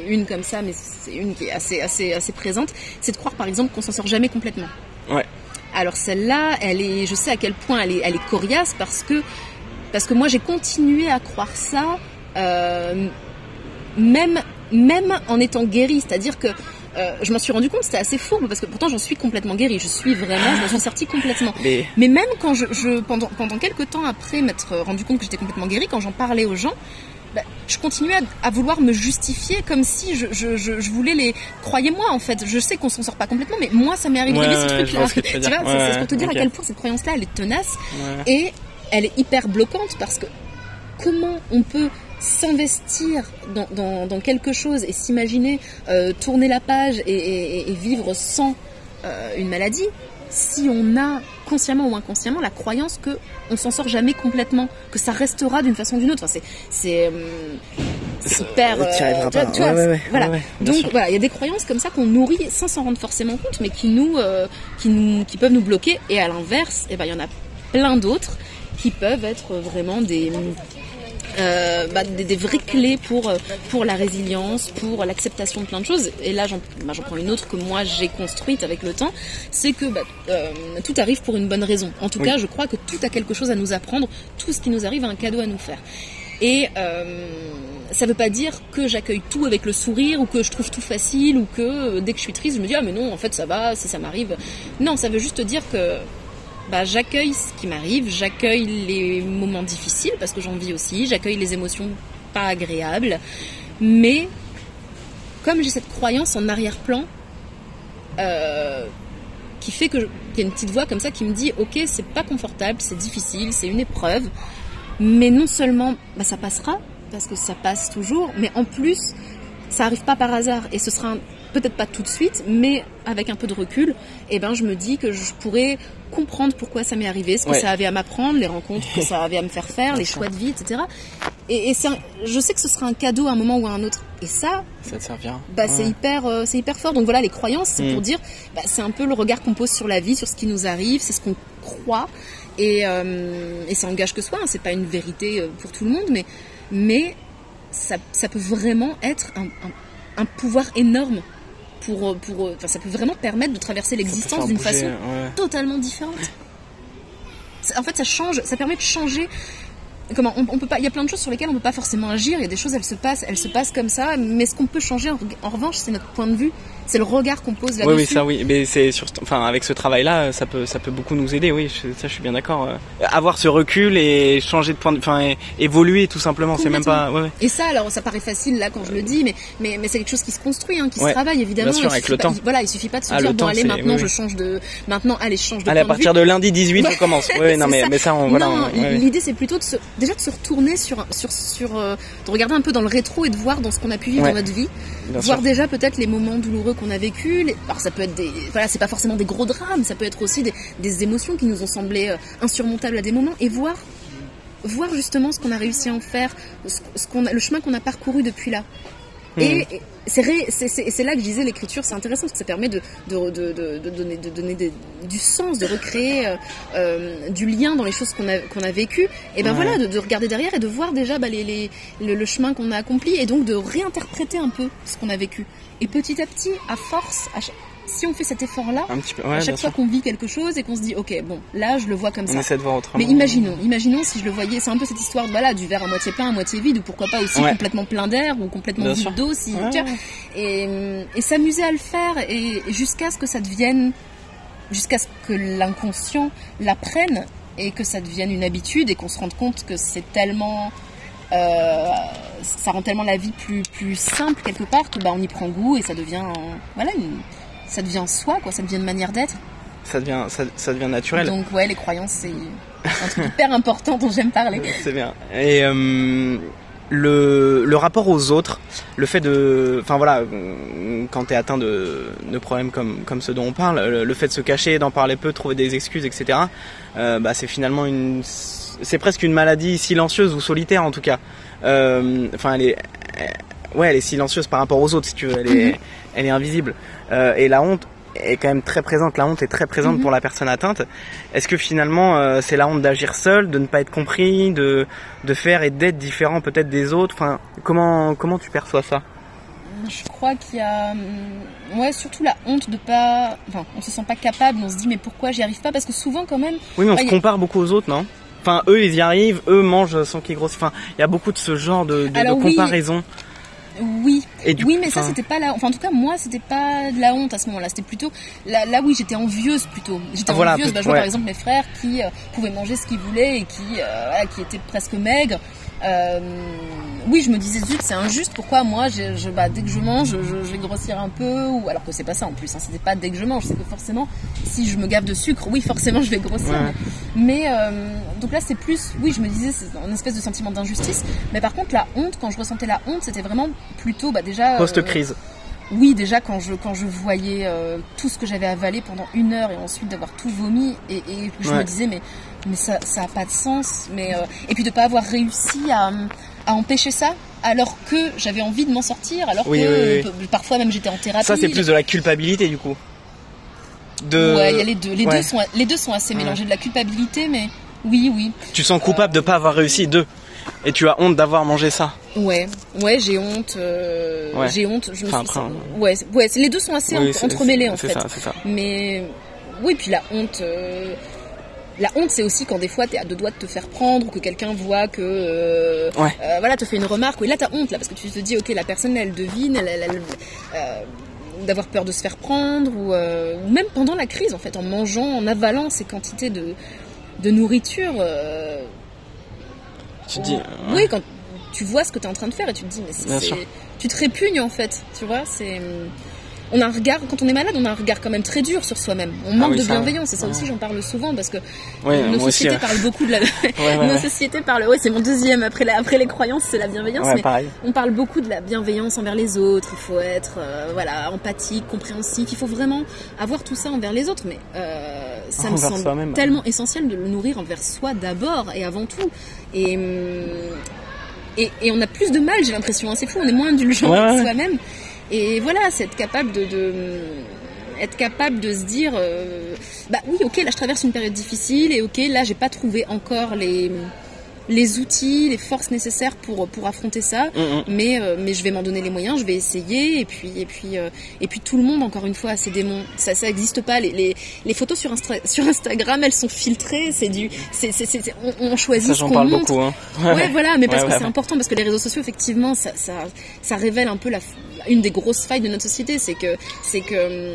une comme ça, mais c'est une qui est assez, assez, assez présente. C'est de croire, par exemple, qu'on s'en sort jamais complètement. Ouais. Alors celle-là, elle est, je sais à quel point elle est, elle est coriace parce que parce que moi, j'ai continué à croire ça même, même en étant guérie, c'est-à-dire que euh, je m'en suis rendu compte, c'était assez fourbe parce que pourtant j'en suis complètement guérie. Je suis vraiment, je m'en suis sortie complètement. Mais, même quand je, je, pendant pendant quelques temps après m'être rendu compte que j'étais complètement guérie, quand j'en parlais aux gens, bah, je continuais à, vouloir me justifier comme si je, je, je, voulais les. Croyez-moi en fait, je sais qu'on s'en sort pas complètement, mais moi ça m'est arrivé ouais, ce truc-là. Tu, vois, c'est pour te dire à quel point cette croyance-là elle est tenace et elle est hyper bloquante parce que comment on peut s'investir dans, quelque chose et s'imaginer euh, tourner la page et, vivre sans euh, une maladie, si on a consciemment ou inconsciemment la croyance que on s'en sort jamais complètement, que ça restera d'une façon ou d'une autre. Enfin, c'est euh, hyper. voilà. Donc voilà, il y a des croyances comme ça qu'on nourrit sans s'en rendre forcément compte, mais qui nous, qui nous, qui peuvent nous bloquer. Et à l'inverse, eh ben il y en a plein d'autres qui peuvent être vraiment des euh, bah, des, vraies clés pour, euh, pour la résilience, pour l'acceptation de plein de choses. Et là, j'en bah, prends une autre que moi j'ai construite avec le temps, c'est que bah, euh, tout arrive pour une bonne raison. En tout cas, je crois que tout a quelque chose à nous apprendre, tout ce qui nous arrive a un cadeau à nous faire. Et ça veut pas dire que j'accueille tout avec le sourire ou que je trouve tout facile ou que dès que je suis triste, je me dis ah mais non, en fait ça va, si ça m'arrive. Non, ça veut juste dire que bah, j'accueille ce qui m'arrive, j'accueille les moments difficiles parce que j'en vis aussi, j'accueille les émotions pas agréables, mais comme j'ai cette croyance en arrière-plan euh, qui fait que qu'il y a une petite voix comme ça qui me dit ok c'est pas confortable, c'est difficile, c'est une épreuve, mais non seulement bah, ça passera parce que ça passe toujours, mais en plus ça arrive pas par hasard et ce sera peut-être pas tout de suite, mais avec un peu de recul, eh ben je me dis que je pourrais comprendre pourquoi ça m'est arrivé, ce que ça avait à m'apprendre, les rencontres que ça avait à me faire faire, les choix de vie, etc. Et, et je sais que ce sera un cadeau à un moment ou à un autre. Et ça, ça te servira. Bah, c'est hyper, euh, c'est hyper fort. Donc voilà, les croyances, c'est pour mm. dire, bah, c'est un peu le regard qu'on pose sur la vie, sur ce qui nous arrive, c'est ce qu'on croit. Et, euh, et ça engage que soi. Hein. c'est pas une vérité euh, pour tout le monde, mais mais ça, ça peut vraiment être un, un, un pouvoir énorme pour, pour ça peut vraiment permettre de traverser l'existence d'une façon totalement différente. En fait, ça change, ça permet de changer. Comment on, peut pas il y a plein de choses sur lesquelles on peut pas forcément agir. Il y a des choses elles se passent elles se passent comme ça. Mais ce qu'on peut changer en revanche c'est notre point de vue c'est le regard qu'on pose là-dessus. Oui, oui, ça, oui. Mais c'est sur, enfin, avec ce travail-là, ça peut, ça peut beaucoup nous aider. Oui, ça, je suis bien d'accord. Euh. Avoir ce recul et changer de point de, enfin, évoluer tout simplement. C'est même pas. Ouais, Et ça, alors, ça paraît facile là quand je le dis, mais, mais, mais c'est quelque chose qui se construit, hein, qui se travaille évidemment. Bien sûr, avec le temps. voilà, il suffit pas de se ah, dire bon, allez, maintenant, je change de, maintenant, allez, je change de. Allez, à partir de, lundi 18, on commence. Oui, non, mais, mais ça, on, voilà. l'idée, c'est plutôt de se, déjà de se retourner sur, sur, sur, euh, de regarder un peu dans le rétro et de voir dans ce qu'on a pu vivre dans notre vie, voir déjà peut-être les moments douloureux qu'on a vécu, alors ça peut être des, voilà, c'est pas forcément des gros drames, ça peut être aussi des, émotions qui nous ont semblé euh, insurmontables à des moments, et voir, voir justement ce qu'on a réussi à en faire, ce, qu'on a, le chemin qu'on a parcouru depuis là. Et, hmm. c'est là que je disais l'écriture, c'est intéressant parce que ça permet de, de, de, de donner, du sens, de recréer euh, euh, du lien dans les choses qu'on a, qu'on a vécues. Et ben voilà, de, regarder derrière et de voir déjà bah, les, les, le, chemin qu'on a accompli et donc de réinterpréter un peu ce qu'on a vécu. Et petit à petit, à force, si on fait cet effort-là, à chaque fois qu'on vit quelque chose et qu'on se dit, ok, bon, là, je le vois comme on ça. Essaie de voir autrement. Mais imaginons, imaginons si je le voyais, c'est un peu cette histoire, voilà, du verre à moitié plein, à moitié vide, ou pourquoi pas aussi complètement plein d'air ou complètement vide d'eau, si, et, et s'amuser à le faire et, jusqu'à ce que ça devienne, jusqu'à ce que l'inconscient l'apprenne et que ça devienne une habitude et qu'on se rende compte que c'est tellement ça rend tellement la vie plus, plus simple quelque part que bah, on y prend goût et ça devient, voilà, ça devient soi, quoi, ça devient une manière d'être. Ça devient, ça, devient naturel. Donc ouais, les croyances, c'est un truc hyper important dont j'aime parler. C'est bien. Et euh, le, le, rapport aux autres, le fait de, enfin voilà, quand tu es atteint de, de, problèmes comme, comme ceux dont on parle, le, fait de se cacher, d'en parler peu, trouver des excuses, etc. Euh, bah, c'est finalement une c'est presque une maladie silencieuse ou solitaire en tout cas. Euh, enfin, elle est, ouais, elle est silencieuse par rapport aux autres si tu veux. Elle est, mhm. elle est invisible. Euh, et la honte est quand même très présente. La honte est très présente mhm. pour la personne atteinte. Est-ce que finalement euh, c'est la honte d'agir seul, de ne pas être compris, de, de faire et d'être différent peut-être des autres? Enfin, comment comment tu perçois ça? Je crois qu'il y a hum, ouais surtout la honte de pas enfin on se sent pas capable on se dit mais pourquoi j'y arrive pas? Parce que souvent quand même oui mais on se compare beaucoup aux autres non? Enfin, eux, ils y arrivent, eux mangent sans qu'ils grossissent. Enfin, il y a beaucoup de ce genre de, de, comparaison. Oui, oui, mais ça c'était pas là. Enfin, en tout cas, moi, c'était pas de la honte à ce moment-là. C'était plutôt là, là oui, j'étais envieuse plutôt. J'étais envieuse. Bah, je vois par exemple mes frères qui euh, pouvaient manger ce qu'ils voulaient et qui, euh, qui étaient presque maigres. Euh, oui, je me disais zut, c'est injuste. Pourquoi moi, je, bah, dès que je mange, je, vais grossir un peu ou alors que c'est pas ça en plus. Hein, c'était pas dès que je mange, c'est que forcément, si je me gave de sucre, oui, forcément, je vais grossir. Mais euh, donc là, c'est plus, oui, je me disais, c'est un espèce de sentiment d'injustice. Mais par contre, la honte, quand je ressentais la honte, c'était vraiment plutôt, bah déjà. Euh, Post crise. oui, déjà quand je quand je voyais tout ce que j'avais avalé pendant une heure et ensuite d'avoir tout vomi et, et je me disais mais mais ça ça a pas de sens. Mais euh, et puis de pas avoir réussi à, à empêcher ça alors que j'avais envie de m'en sortir, alors que parfois même j'étais en thérapie. Ça c'est plus de la culpabilité du coup. De... Ouais, y a les deux. Les deux sont les deux sont assez mélangés de la culpabilité, mais oui, oui. Tu sens coupable de pas avoir réussi deux. Et tu as honte d'avoir mangé ça. Ouais, ouais, j'ai honte. Euh, j'ai honte. Je me suis... Ouais, ouais, les deux sont assez entremêlés en fait. Ça, ça. Mais oui, puis la honte. Euh, la honte, c'est aussi quand des fois tu es à deux doigts de te faire prendre ou que quelqu'un voit que euh, euh, voilà te fait une remarque. Oui, là t'as honte là parce que tu te dis ok la personne elle devine, elle, euh, d'avoir peur de se faire prendre ou, même pendant la crise en fait en mangeant, en avalant ces quantités de, de nourriture. tu dis. Oui, quand tu vois ce que tu es en train de faire et tu te dis mais tu te répugnes en fait, tu vois c'est on a un regard, quand on est malade, on a un regard quand même très dur sur soi-même. On manque ah de bienveillance, et ça aussi j'en parle souvent parce que nos sociétés parlent beaucoup de la. nos sociétés parlent. Ouais, c'est mon deuxième après après les croyances, c'est la bienveillance. mais on parle beaucoup de la bienveillance envers les autres. Il faut être euh, voilà empathique, compréhensif. Il faut vraiment avoir tout ça envers les autres. Mais euh, ça me semble tellement essentiel de le nourrir envers soi d'abord et avant tout. Et hum, et, et, on a plus de mal, j'ai l'impression. Hein. C'est fou, on est moins indulgent envers soi-même. Et voilà, c'est être capable de, de, être capable de se dire, euh, bah oui, ok, là je traverse une période difficile et ok, là j'ai pas trouvé encore les les outils, les forces nécessaires pour pour affronter ça. Mm, mm. Mais euh, mais je vais m'en donner les moyens, je vais essayer. Et puis et puis euh, et puis tout le monde encore une fois a ses démons. Ça ça existe pas. Les, les, les photos sur sur Instagram elles sont filtrées. C'est du c'est c'est on, on, choisit ça, ce qu'on montre. Beaucoup, hein. Ouais voilà, mais parce que c'est important parce que les réseaux sociaux effectivement ça ça ça révèle un peu la une des grosses failles de notre société, c'est que c'est que hum,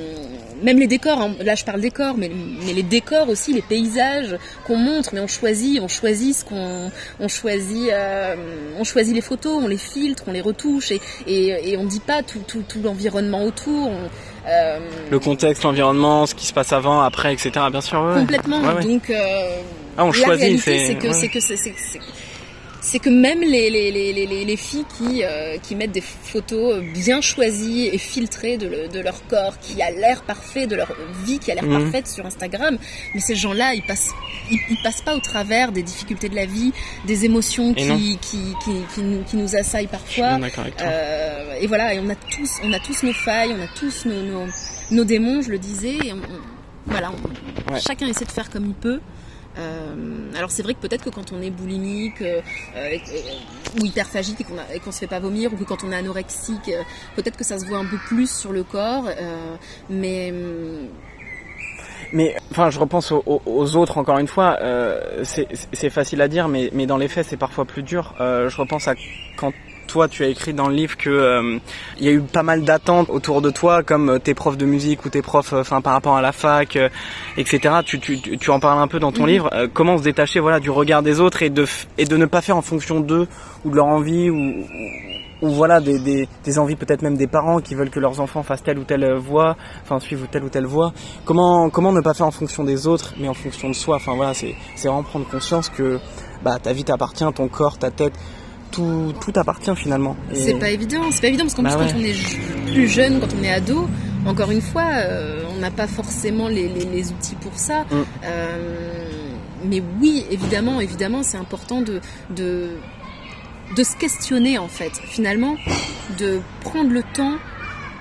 même les décors, hein, là je parle décors, mais, mais les décors aussi, les paysages qu'on montre, mais on choisit, on choisit ce qu'on, on choisit, euh, on choisit les photos, on les filtre, on les retouche et, et, et on dit pas tout, tout, tout l'environnement autour. euh, le contexte, l'environnement, ce qui se passe avant, après, etc. Bien sûr. Ouais. Complètement. Donc, euh, ah, on choisit. C'est que, c'est que, c'est c'est que même les, les, les, les filles qui, euh, qui mettent des photos bien choisies et filtrées de, de leur corps, qui a l'air parfait, de leur vie qui a l'air mhm. parfaite sur Instagram, mais ces gens-là, ils passent, ils, passent pas au travers des difficultés de la vie, des émotions qui, qui, qui, qui, nous, qui nous assaillent parfois. Euh, et voilà, et on a tous, on a tous nos failles, on a tous nos, nos, nos démons, je le disais, et voilà, chacun essaie de faire comme il peut. Euh, alors c'est vrai que peut-être que quand on est boulimique euh, euh, ou hyperphagique et qu'on se fait pas vomir ou que quand on est anorexique, peut-être que ça se voit un peu plus sur le corps, mais mais enfin, je repense aux, autres encore une fois. c'est facile à dire, mais dans les faits, c'est parfois plus dur. je repense à quand toi tu as écrit dans le livre que euh, il y a eu pas mal d'attentes autour de toi comme euh, tes profs de musique ou tes profs euh, enfin par rapport à la fac etc tu, tu, tu, en parles un peu dans ton mhm. livre comment se détacher voilà du regard des autres et de et de ne pas faire en fonction d'eux ou de leur envie ou, ou voilà des, des, des envies peut-être même des parents qui veulent que leurs enfants fassent telle ou telle voie, enfin suivent telle ou telle voie. Comment comment ne pas faire en fonction des autres, mais en fonction de soi? Enfin voilà, c'est c'est vraiment prendre conscience que bah ta vie t'appartient, ton corps, ta tête, tout, tout appartient finalement. C'est pas évident, c'est pas évident parce qu'en bah plus quand on est plus jeune, quand on est ado, encore une fois, euh, on n'a pas forcément les, les, outils pour ça. Mm. Euh, mais oui, évidemment, évidemment, c'est important de, de, de se questionner en fait, finalement, de prendre le temps,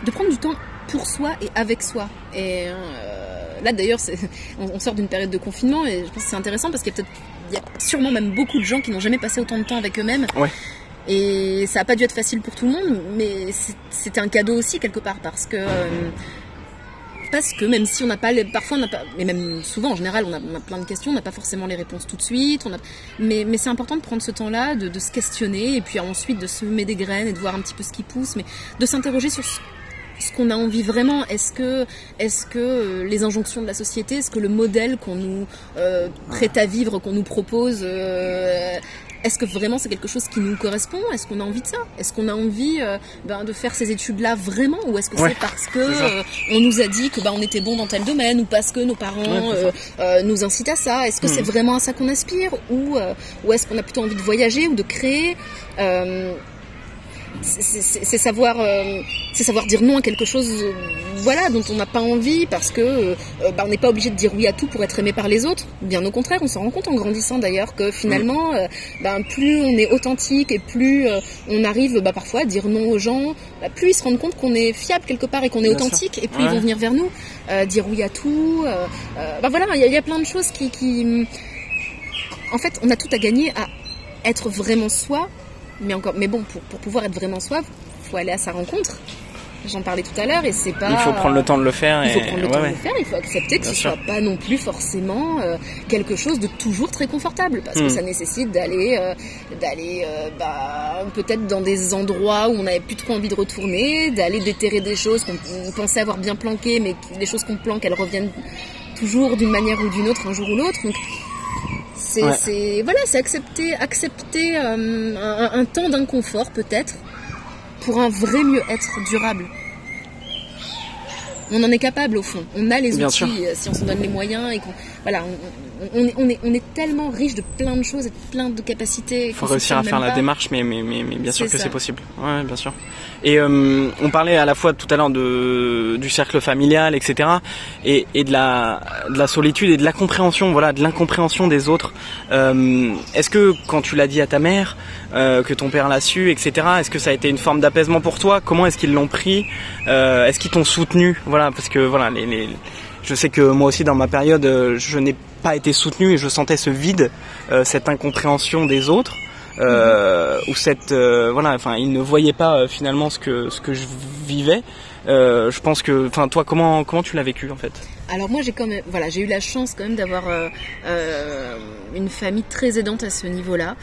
de prendre du temps pour soi et avec soi. Et euh, là d'ailleurs, on, on, sort d'une période de confinement et je pense que c'est intéressant parce qu'il y a peut-être y a sûrement même beaucoup de gens qui n'ont jamais passé autant de temps avec eux-mêmes. Et ça n'a pas dû être facile pour tout le monde, mais c'était un cadeau aussi quelque part parce que euh, parce que même si on n'a pas, les, parfois on n'a pas, mais même souvent en général on a, on a plein de questions, on n'a pas forcément les réponses tout de suite. On a, mais, mais c'est important de prendre ce temps-là, de, de, se questionner et puis ensuite de semer des graines et de voir un petit peu ce qui pousse, mais de s'interroger sur ce, ce qu'on a envie vraiment. Est-ce que, est-ce que euh, les injonctions de la société, est-ce que le modèle qu'on nous euh, prête à vivre, qu'on nous propose, euh, est-ce que vraiment c'est quelque chose qui nous correspond? Est-ce qu'on a envie de ça? Est-ce qu'on a envie euh, ben, de faire ces études-là vraiment? Ou est-ce que c'est parce que on nous a dit que ben, on était bon dans tel domaine ou parce que nos parents euh, nous incitent à ça? Est-ce que c'est hmm. vraiment à ça qu'on aspire? Ou, ou est-ce qu'on a plutôt envie de voyager ou de créer? C'est savoir, euh, c'est savoir dire non à quelque chose, euh, voilà, dont on n'a pas envie parce que euh, bah, on n'est pas obligé de dire oui à tout pour être aimé par les autres. Bien au contraire, on s'en rend compte en grandissant d'ailleurs que finalement, mm. bah, plus on est authentique et plus on arrive bah, parfois à dire non aux gens, bah, plus ils se rendent compte qu'on est fiable quelque part et qu'on est authentique et plus ils vont venir vers nous, dire oui à tout. bah voilà, il y, y, a plein de choses qui, qui, en fait, on a tout à gagner à être vraiment soi mais encore, mais bon, pour, pour pouvoir être vraiment soi, faut aller à sa rencontre. J'en parlais tout à l'heure et c'est pas. Il faut prendre le temps de le faire. Il faut prendre le temps de le faire. Il faut accepter que ce soit pas non plus forcément euh, quelque chose de toujours très confortable parce que hmm. ça nécessite d'aller, euh, d'aller, euh, bah, peut-être dans des endroits où on n'avait plus trop envie de retourner, d'aller déterrer des choses qu'on pensait avoir bien planquées, mais les choses qu'on planque, elles reviennent toujours d'une manière ou d'une autre, un jour ou l'autre. Donc c'est voilà, c'est accepter, accepter euh, un, un, temps d'inconfort peut-être pour un vrai mieux-être durable. On en est capable au fond. On a les outils euh, si on se donne les moyens et qu'on voilà, on, on, est, on, est, tellement riche de plein de choses et de plein de capacités. Il faut réussir à faire la démarche, mais, mais, mais, bien sûr que c'est possible. Ouais, bien sûr. Et euh, on parlait à la fois tout à l'heure du cercle familial, etc. Et, et de, la, de la solitude et de la compréhension, voilà, de l'incompréhension des autres. Euh, est-ce que quand tu l'as dit à ta mère, euh, que ton père l'a su, etc. Est-ce que ça a été une forme d'apaisement pour toi? Comment est-ce qu'ils l'ont pris? Est-ce qu'ils t'ont soutenu? Voilà, parce que voilà, les, les je sais que moi aussi dans ma période, euh, je n'ai pas été soutenu et je sentais ce vide, euh, cette incompréhension des autres. Euh, ou cette voilà enfin ils ne voyaient pas finalement ce que ce que je vivais je pense que enfin toi comment comment tu l'as vécu en fait? Alors moi j'ai quand même voilà j'ai eu la chance quand même d'avoir une famille très aidante à ce niveau-là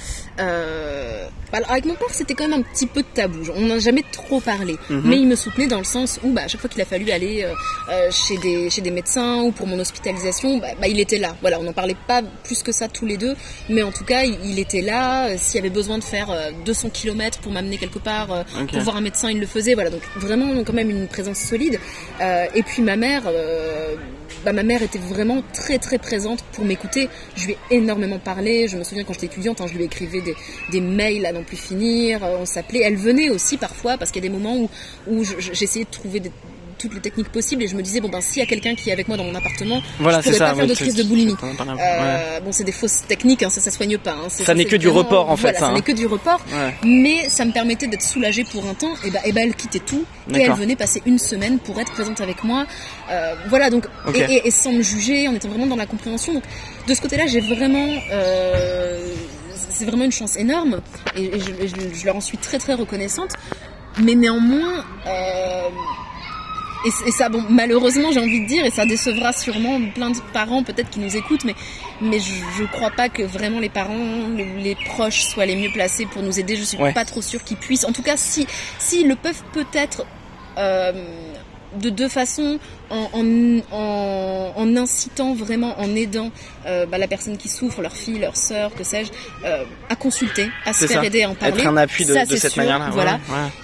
alors avec mon père, c'était quand même un petit peu de tabou. On n'a jamais trop parlé, mhm. mais il me soutenait dans le sens où, bah, à chaque fois qu'il a fallu aller euh, euh, chez des chez des médecins ou pour mon hospitalisation, bah, bah il était là. Voilà, on n'en parlait pas plus que ça tous les deux, mais en tout cas, il, était là. Euh, s'il y avait besoin de faire 200 km pour m'amener quelque part pour voir un médecin, il le faisait. Voilà, donc vraiment quand même une présence solide. et puis ma mère bah, ma mère était vraiment très très présente pour m'écouter. Je lui ai énormément parlé. Je me souviens quand j'étais étudiante, hein, je lui écrivais des, mails à n'en plus finir. On s'appelait. Elle venait aussi parfois parce qu'il y a des moments où, où j'essayais de trouver des, toutes les techniques possibles. Et je me disais bon ben s'il y a quelqu'un qui est avec moi dans mon appartement voilà, je pourrais pas faire de crise de boulimie. euh, bon c'est des fausses techniques hein, ça ça soigne pas hein, ça n'est que du report en fait ça, hein. n'est que du report. Mais ça me permettait d'être soulagée pour un temps. Et ben, et ben elle quittait tout. Et elle venait passer une semaine pour être présente avec moi. Euh, voilà donc et, sans me juger en étant vraiment dans la compréhension. Donc de ce côté là j'ai vraiment euh, c'est vraiment une chance énorme. Et, je, je, leur en suis très très reconnaissante. Mais néanmoins euh, et, ça, bon, malheureusement, j'ai envie de dire, et ça décevra sûrement plein de parents peut-être qui nous écoutent, mais, mais je, ne crois pas que vraiment les parents, les, proches soient les mieux placés pour nous aider. Je suis pas trop sûre qu'ils puissent. En tout cas, si, s'ils le peuvent peut-être. Euh, de deux façons, en, en, en, incitant vraiment, en aidant euh, bah, la personne qui souffre, leur fille, leur sœur, que sais-je, euh, à consulter, à se faire aider, à en parler. Être un appui de, de cette manière-là. Voilà.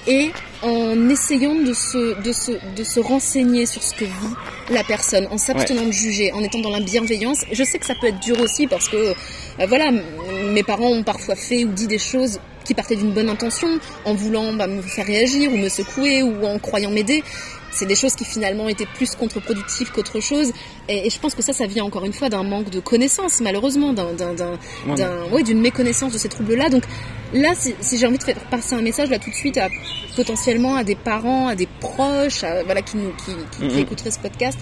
Et en essayant de se, de, se, de se renseigner sur ce que vit la personne, en s'abstenant de juger, en étant dans la bienveillance. Je sais que ça peut être dur aussi parce que, euh, voilà, mes parents ont parfois fait ou dit des choses qui partaient d'une bonne intention, en voulant bah, me faire réagir ou me secouer ou en croyant m'aider c'est des choses qui finalement étaient plus contre-productives qu'autre chose. Et, je pense que ça, ça vient encore une fois d'un manque de connaissances, malheureusement, d'un, d'une méconnaissance de ces troubles-là. Donc là, si, j'ai envie de faire passer un message là tout de suite à potentiellement à des parents, à des proches, voilà, qui, nous, qui, qui, écouteraient ce podcast.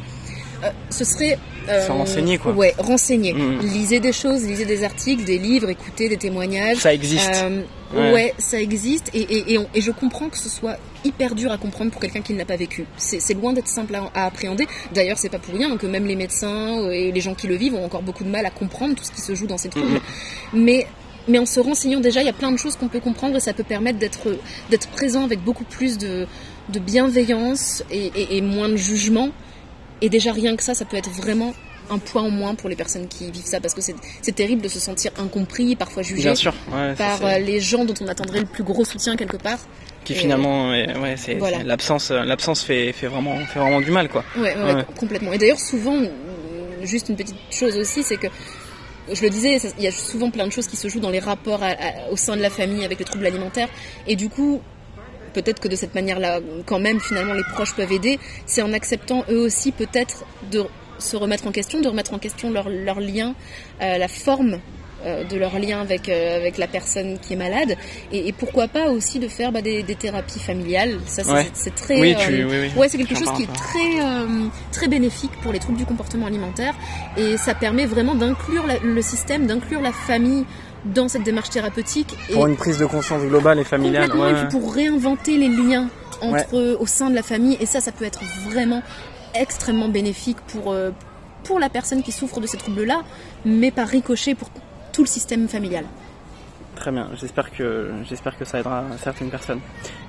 ce serait euh, renseigner quoi. Ouais, renseigner. Lisez des choses, lisez des articles, des livres, écoutez des témoignages. Ça existe. Ouais. ça existe et, et, et, je comprends que ce soit hyper dur à comprendre pour quelqu'un qui ne l'a pas vécu. C'est loin d'être simple à, appréhender. D'ailleurs, c'est pas pour rien que même les médecins et les gens qui le vivent ont encore beaucoup de mal à comprendre tout ce qui se joue dans ces troubles. Mais mais en se renseignant déjà, il y a plein de choses qu'on peut comprendre et ça peut permettre d'être d'être présent avec beaucoup plus de, de bienveillance et, et, moins de jugement. Et déjà rien que ça, ça peut être vraiment un point en moins pour les personnes qui vivent ça parce que c'est terrible de se sentir incompris, parfois jugé par euh, les gens dont on attendrait le plus gros soutien quelque part. Qui finalement, ouais, c'est l'absence, l'absence fait, fait vraiment, fait vraiment du mal, quoi. Ouais, complètement. Et d'ailleurs, souvent, juste une petite chose aussi, c'est que je le disais, il y a souvent plein de choses qui se jouent dans les rapports au sein de la famille avec les troubles alimentaires. Et du coup, peut-être que de cette manière-là, quand même, finalement, les proches peuvent aider. C'est en acceptant eux aussi peut-être de se remettre en question, de remettre en question leur, leur lien, euh, la forme euh, de leur lien avec, euh, avec la personne qui est malade. Et, pourquoi pas aussi de faire bah, des, thérapies familiales. Ça c'est très oui, euh, ouais c'est quelque chose qui est très très bénéfique pour les troubles du comportement alimentaire. Et ça permet vraiment d'inclure le système d'inclure la famille dans cette démarche thérapeutique pour une prise de conscience globale et familiale et puis pour réinventer les liens entre au sein de la famille. Et ça ça peut être vraiment extrêmement bénéfique pour pour la personne qui souffre de ces troubles-là, mais par ricochet pour tout le système familial. Très bien, j'espère que j'espère que ça aidera certaines personnes.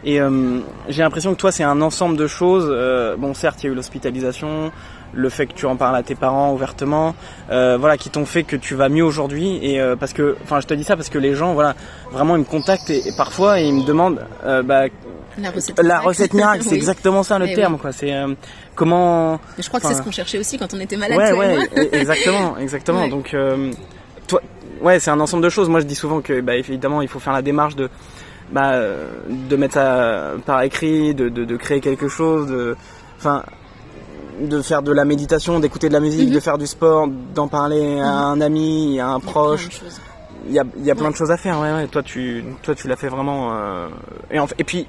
Et euh, j'ai l'impression que toi c'est un ensemble de choses. Euh, bon certes il y a eu l'hospitalisation, le fait que tu en parles à tes parents ouvertement, euh, voilà qui t'ont fait que tu vas mieux aujourd'hui. Et parce que, enfin je te dis ça parce que les gens voilà vraiment ils me contactent et, parfois ils me demandent bah, la recette, la recette miracle, c'est exactement ça le terme quoi. C'est comment. je crois que c'est ce qu'on cherchait aussi quand on était malade. Ouais ouais, e-, exactement exactement. Donc toi ouais, c'est un ensemble de choses. Moi, je dis souvent que, bah, évidemment, il faut faire la démarche de, bah, de mettre ça par écrit, de, de, créer quelque chose, de, enfin, de faire de la méditation, d'écouter de la musique, de mhm. faire du sport, d'en parler à mhm. un ami, à un proche. Il y a, il y a plein de choses à faire. Ouais, ouais. Toi, tu, toi, tu l'as fait vraiment. Euh, et, en, et puis,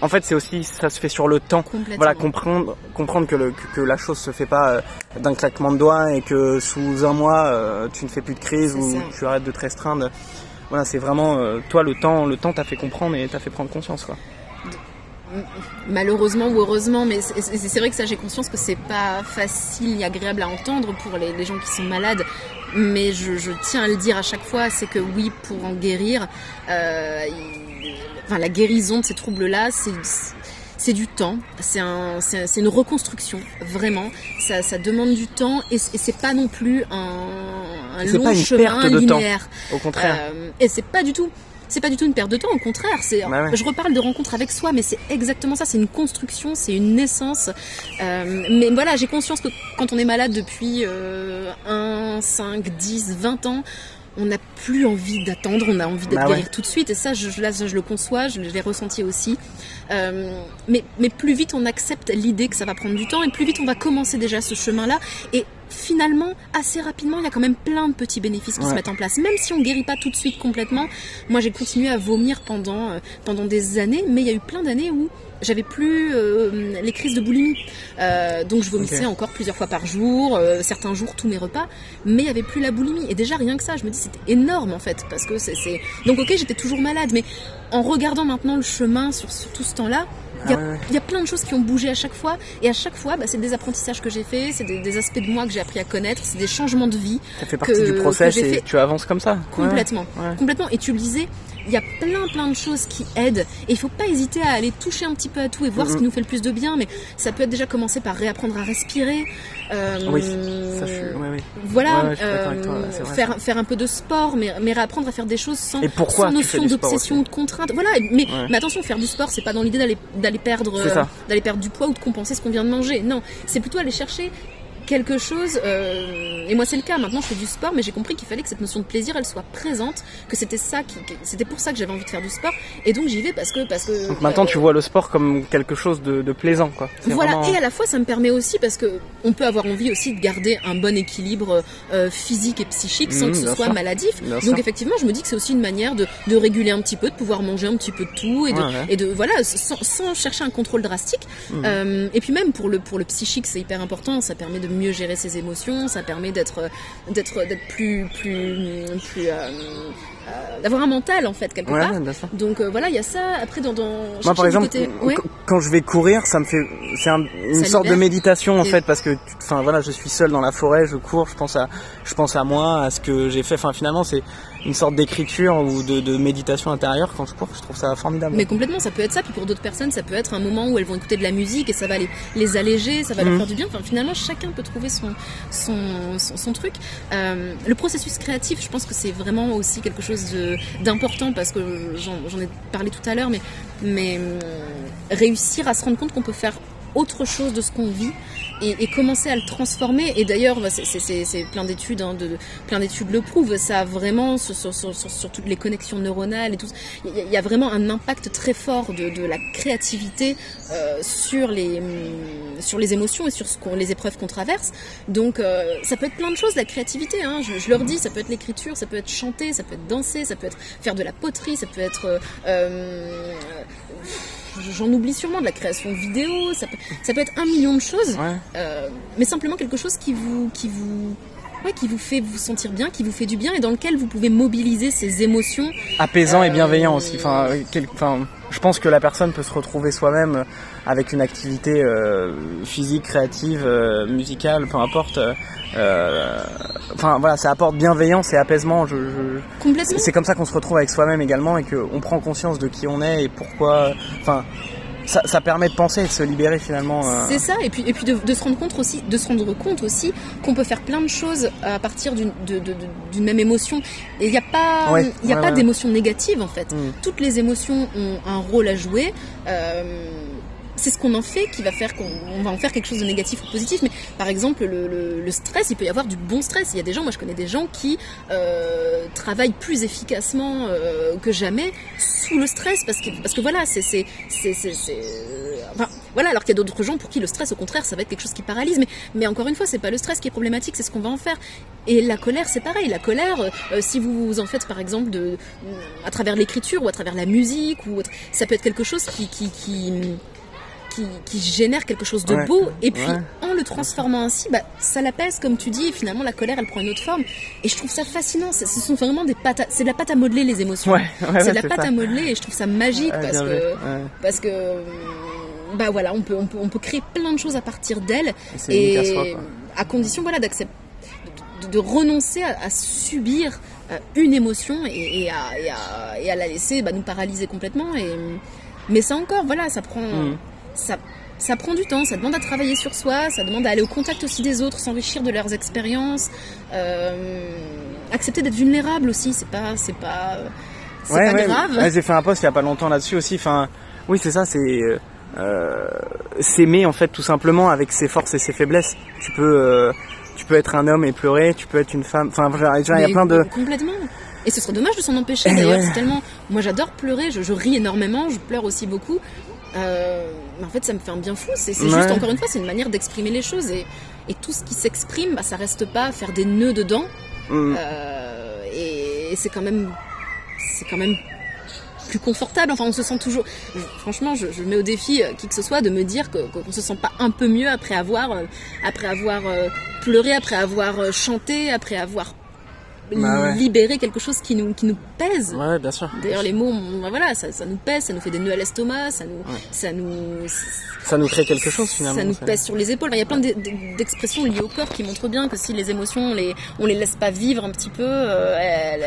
en fait, c'est aussi, ça se fait sur le temps. Voilà, comprendre, comprendre que, le, que, la chose se fait pas euh, d'un claquement de doigts et que sous un mois, euh, tu ne fais plus de crise ou tu arrêtes de te restreindre. Voilà, c'est vraiment, euh, toi, le temps, le temps t'a fait comprendre et t'a fait prendre conscience, quoi. Malheureusement ou heureusement, mais c'est vrai que ça, j'ai conscience que c'est pas facile ni agréable à entendre pour les, gens qui sont malades. Mais je, je, tiens à le dire à chaque fois, c'est que oui, pour en guérir, euh, enfin, la guérison de ces troubles-là, c'est c'est du temps, c'est un, une reconstruction, vraiment. Ça, ça demande du temps et, c'est pas non plus un, un long pas une chemin perte linéaire. De temps. Au contraire. Euh, et c'est pas du tout. C'est pas du tout une perte de temps, au contraire. C'est, bah je reparle de rencontre avec soi, mais c'est exactement ça. C'est une construction, c'est une naissance. Euh, mais voilà, j'ai conscience que quand on est malade depuis euh, 1, 5, 10, 20 ans, on n'a plus envie d'attendre, on a envie d'être bah tout de suite. Et ça, je, là, je le conçois, je, l'ai ressenti aussi. Euh, mais, mais plus vite on accepte l'idée que ça va prendre du temps, et plus vite on va commencer déjà ce chemin-là. Et finalement, assez rapidement, il y a quand même plein de petits bénéfices qui se mettent en place. Même si on guérit pas tout de suite complètement. Moi, j'ai continué à vomir pendant, euh, pendant des années, mais il y a eu plein d'années où j'avais plus euh, les crises de boulimie. Euh, donc je vomissais encore plusieurs fois par jour, certains jours tous mes repas, mais il y avait plus la boulimie. Et déjà rien que ça, je me dis c'était énorme en fait, parce que c'est donc ok j'étais toujours malade, mais en regardant maintenant le chemin sur, tout ce temps-là, il y, a, ah il y, a, plein de choses qui ont bougé à chaque fois. Et à chaque fois, bah, c'est des apprentissages que j'ai fait, c'est des, aspects de moi que j'ai appris à connaître, c'est des changements de vie. Ça fait partie du process et tu avances comme ça. Complètement. Complètement. Et tu le disais, il y a plein plein de choses qui aident. Et il faut pas hésiter à aller toucher un petit peu à tout et voir ce qui nous fait le plus de bien. Mais ça peut être déjà commencer par réapprendre à respirer euh, oui, ça, je, oui. voilà euh, faire faire un peu de sport mais mais réapprendre à faire des choses sans, sans notion d'obsession ou de contrainte. Voilà mais, mais attention faire du sport c'est pas dans l'idée d'aller d'aller perdre d'aller perdre du poids ou de compenser ce qu'on vient de manger. Non c'est plutôt aller chercher quelque chose. Euh, et moi, c'est le cas. Maintenant, je fais du sport, mais j'ai compris qu'il fallait que cette notion de plaisir, elle soit présente, que c'était ça, qui, c'était pour ça que j'avais envie de faire du sport. Et donc, j'y vais parce que, parce que. Donc maintenant, tu vois le sport comme quelque chose de, plaisant, quoi. Voilà. Et à la fois, ça me permet aussi parce que on peut avoir envie aussi de garder un bon équilibre euh, physique et psychique sans mmh, que ce soit maladif. donc, effectivement, je me dis que c'est aussi une manière de, de, réguler un petit peu, de pouvoir manger un petit peu de tout et de, et de voilà, sans, sans, chercher un contrôle drastique. Mmh. Euh, et puis même pour le pour le psychique, c'est hyper important. Ça permet de mieux gérer ses émotions, ça permet d'être d'être d'être plus plus plus euh, d'avoir un mental en fait quelque part. Donc euh, voilà, il y a ça. Après dans, dans moi par exemple, quand je vais courir, ça me fait c'est une sorte de méditation en fait parce que enfin voilà, je suis seul dans la forêt, je cours, je pense à je pense à moi, à ce que j'ai fait. Enfin finalement c'est une sorte d'écriture ou de, méditation intérieure quand je cours. Je trouve ça formidable. Mais complètement, ça peut être ça. Puis pour d'autres personnes, ça peut être un moment où elles vont écouter de la musique et ça va les, les alléger, ça va leur mhm. faire du bien. Enfin, finalement, chacun peut trouver son, son, son, truc. Euh, le processus créatif, je pense que c'est vraiment aussi quelque chose d'important parce que j'en ai parlé tout à l'heure, mais, mais euh, réussir à se rendre compte qu'on peut faire autre chose de ce qu'on vit et, commencer à le transformer. Et d'ailleurs, bah, c'est plein d'études, hein, de, plein d'études le prouvent. Ça a vraiment sur, sur, toutes les connexions neuronales et tout. Il y, a vraiment un impact très fort de, de la créativité euh, sur les hum, sur les émotions et sur ce les épreuves qu'on traverse. Donc, euh, ça peut être plein de choses la créativité. Hein. Je, je, leur dis, ça peut être l'écriture, ça peut être chanter, ça peut être danser, ça peut être faire de la poterie, ça peut être euh, j'en oublie sûrement de la création vidéo, ça peut, ça peut être un million de choses, euh, mais simplement quelque chose qui vous, qui vous, ouais, qui vous fait vous sentir bien, qui vous fait du bien et dans lequel vous pouvez mobiliser ces émotions. Apaisant et bienveillant aussi. Enfin, enfin, je pense que la personne peut se retrouver soi-même avec une activité euh, physique, créative, euh, musicale, peu importe. Euh, enfin voilà, ça apporte bienveillance et apaisement. Je, C'est comme ça qu'on se retrouve avec soi-même également et qu'on prend conscience de qui on est et pourquoi. Enfin, ça, ça, permet de penser et de se libérer finalement. Euh. C'est ça, et puis, et puis de, de, se rendre compte aussi, de se rendre compte aussi qu'on peut faire plein de choses à partir d'une même émotion. Et il n'y a pas, il a pas d'émotion négative en fait. Mm. Toutes les émotions ont un rôle à jouer. Euh, c'est ce qu'on en fait qui va faire qu'on va en faire quelque chose de négatif ou positif. Mais par exemple, le, stress, il peut y avoir du bon stress. Il y a des gens, moi je connais des gens qui euh, travaillent plus efficacement euh, que jamais sous le stress parce que parce que voilà, c'est c'est c'est enfin, voilà. Alors qu'il y a d'autres gens pour qui le stress, au contraire, ça va être quelque chose qui paralyse. Mais mais encore une fois, c'est pas le stress qui est problématique, c'est ce qu'on va en faire. Et la colère, c'est pareil. La colère, euh, si vous en faites par exemple de à travers l'écriture ou à travers la musique ou ça peut être quelque chose qui, qui qui, génère quelque chose de beau, et puis en le transformant ainsi, bah, ça l'apaise, comme tu dis, et finalement la colère elle prend une autre forme. Et je trouve ça fascinant, ce sont vraiment des pâtes, c'est de la pâte à modeler les émotions. c'est de la pâte à modeler, et je trouve ça magique parce que, parce que, bah voilà, on peut, on peut, on peut créer plein de choses à partir d'elle, et à, condition voilà d'accepter, de, renoncer à, subir euh, une émotion et, à, et, à, la laisser bah, nous paralyser complètement. Et, mais ça encore, voilà, ça prend. Mm ça, ça prend du temps, ça demande à travailler sur soi, ça demande à aller au contact aussi des autres, s'enrichir de leurs expériences, euh, accepter d'être vulnérable aussi, c'est pas, c'est pas, c'est pas grave. j'ai fait un post il y a pas longtemps là-dessus aussi. Enfin, oui, c'est ça, c'est euh, s'aimer en fait tout simplement avec ses forces et ses faiblesses. Tu peux, euh, tu peux être un homme et pleurer, tu peux être une femme. Enfin, il y a plein de complètement. Et ce serait dommage de s'en empêcher d'ailleurs. C'est tellement, moi j'adore pleurer, je, je ris énormément, je pleure aussi beaucoup. Euh, en fait, ça me fait un bien fou. C'est juste, encore une fois, c'est une manière d'exprimer les choses. Et, et, tout ce qui s'exprime, bah, ça reste pas à faire des nœuds dedans. Mm. Euh, et, c'est quand même. C'est quand même plus confortable. Enfin, on se sent toujours. Franchement, je, je mets au défi euh, qui que ce soit de me dire qu'on ne se sent pas un peu mieux après avoir, euh, après avoir euh, pleuré, après avoir chanté, après avoir bah libérer quelque chose qui nous, qui nous pèse. Ouais, bien sûr. D'ailleurs, les mots, bah voilà, ça, ça, nous pèse, ça nous fait des nœuds à l'estomac, ça nous, ça nous, ça nous crée quelque chose finalement. Ça nous pèse sur les épaules. Il y a plein d'expressions liées au corps qui montrent bien que si les émotions, on les, on les laisse pas vivre un petit peu, euh, elles,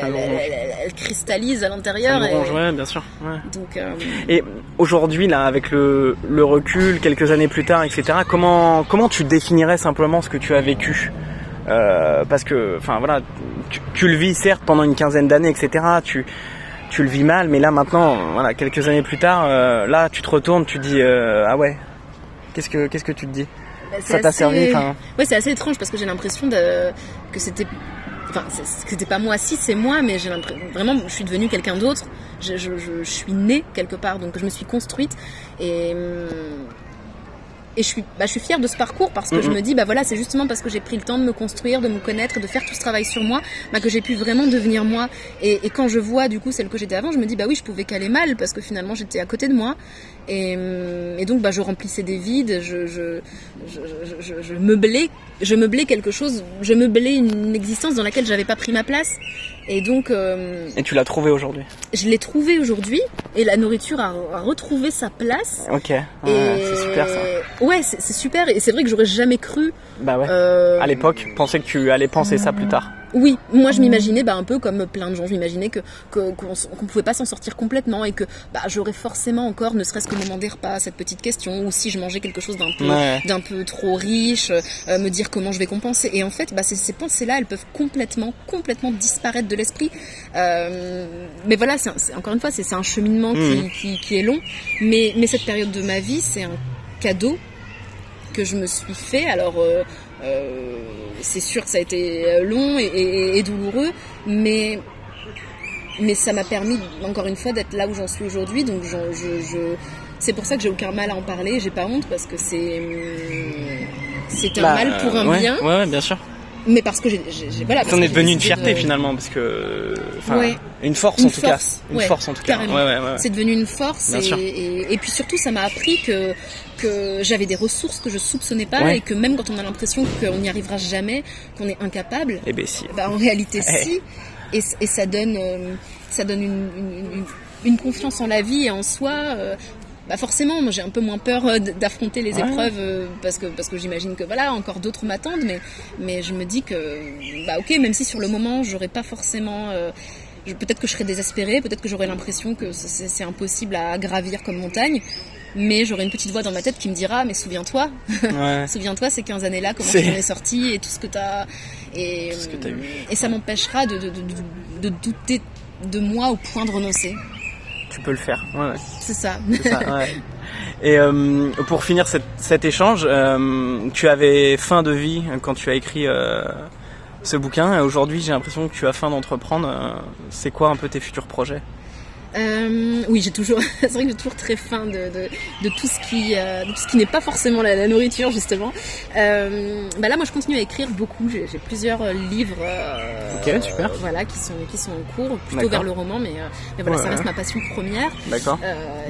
elles, cristallisent à l'intérieur. Et... bien sûr. Donc, euh... Et aujourd'hui, là, avec le, le recul, quelques années plus tard, etc., comment, comment tu définirais simplement ce que tu as vécu? Euh, parce que, enfin voilà, tu, le vis certes pendant une quinzaine d'années, etc. Tu, tu le vis mal, mais là maintenant, voilà, quelques années plus tard, euh, là tu te retournes, tu dis euh, ah ouais, qu'est-ce que qu'est-ce que tu te dis bah, Ça t'a servi Ouais, c'est assez étrange parce que j'ai l'impression de... que c'était enfin c'était pas moi. Si c'est moi mais j'ai vraiment je suis devenue quelqu'un d'autre. Je, je, je, suis née quelque part donc je me suis construite. Et hum, et je suis, bah, je suis fière de ce parcours parce que je me dis, bah voilà, c'est justement parce que j'ai pris le temps de me construire, de me connaître, de faire tout ce travail sur moi, bah, que j'ai pu vraiment devenir moi. Et, et, quand je vois du coup celle que j'étais avant, je me dis, bah oui, je pouvais qu'aller mal parce que finalement j'étais à côté de moi. Et, et, donc, bah, je remplissais des vides, je, je, je, je, je meublais, je meublais quelque chose, je meublais une existence dans laquelle j'avais pas pris ma place. Et donc. Euh, et tu l'as trouvé aujourd'hui Je l'ai trouvé aujourd'hui et la nourriture a, a, retrouvé sa place. Ok. Ouais, c'est super ça. Ouais, c'est super et c'est vrai que j'aurais jamais cru. Bah ouais. Euh... À l'époque, pensais que tu allais penser ça plus tard. Oui, moi je m'imaginais bah, un peu comme plein de gens, je m'imaginais que qu'on qu'on pouvait pas s'en sortir complètement et que bah, j'aurais forcément encore, ne serait-ce qu'au moment des repas, cette petite question ou si je mangeais quelque chose d'un peu d'un peu trop riche, euh, me dire comment je vais compenser. Et en fait, bah, ces, ces pensées-là, elles peuvent complètement complètement disparaître de l'esprit. Euh, mais voilà, c'est encore une fois, c'est un cheminement qui, qui, qui est long, mais mais cette période de ma vie, c'est un cadeau que je me suis fait. Alors euh, c'est sûr que ça a été long et, et, et douloureux, mais mais ça m'a permis encore une fois d'être là où j'en suis aujourd'hui. Donc je, je, je c'est pour ça que j'ai aucun mal à en parler. J'ai pas honte parce que c'est c'est un bah, mal pour un ouais, bien. Ouais, bien sûr. Mais parce que j'ai voilà. Ça en est devenu une fierté de... finalement parce que ouais. une force une en tout cas. Une ouais, force en tout cas. Ouais, c'est devenu une force et, et, et, puis surtout ça m'a appris que que j'avais des ressources que je soupçonnais pas et que même quand on a l'impression qu'on n'y arrivera jamais, qu'on est incapable, eh ben si. Bah, en réalité si. Et, et, ça donne euh, ça donne une, une, une, confiance en la vie et en soi. Euh, bah forcément, moi j'ai un peu moins peur euh, d'affronter les épreuves euh, parce que parce que j'imagine que voilà encore d'autres m'attendent, mais mais je me dis que bah ok, même si sur le moment j'aurais pas forcément euh, peut-être que je serais désespérée, peut-être que j'aurais l'impression que c'est impossible à gravir comme montagne, mais j'aurais une petite voix dans ma tête qui me dira mais souviens-toi ouais. souviens-toi ces 15 années là comment tu en es sorti et tout ce que t'as et, ce que as eu. et ça m'empêchera de, de, de, de, douter de moi au point de renoncer tu peux le faire. Ouais, ouais. c'est ça, ça ouais. et euh, pour finir cet échange euh, tu avais fin de vie quand tu as écrit euh, ce bouquin. Et aujourd'hui j'ai l'impression que tu as fin d'entreprendre. C'est quoi un peu tes futurs projets? Euh, oui, j'ai toujours, c'est vrai que j'ai toujours très faim de, de, de, tout ce qui, euh, de tout ce qui n'est pas forcément la, la nourriture justement. Euh, bah là, moi, je continue à écrire beaucoup. J'ai, plusieurs livres, ok, super. voilà, qui sont qui sont en cours, plutôt vers le roman, mais, mais voilà, ouais, ça reste ma passion première. D'accord.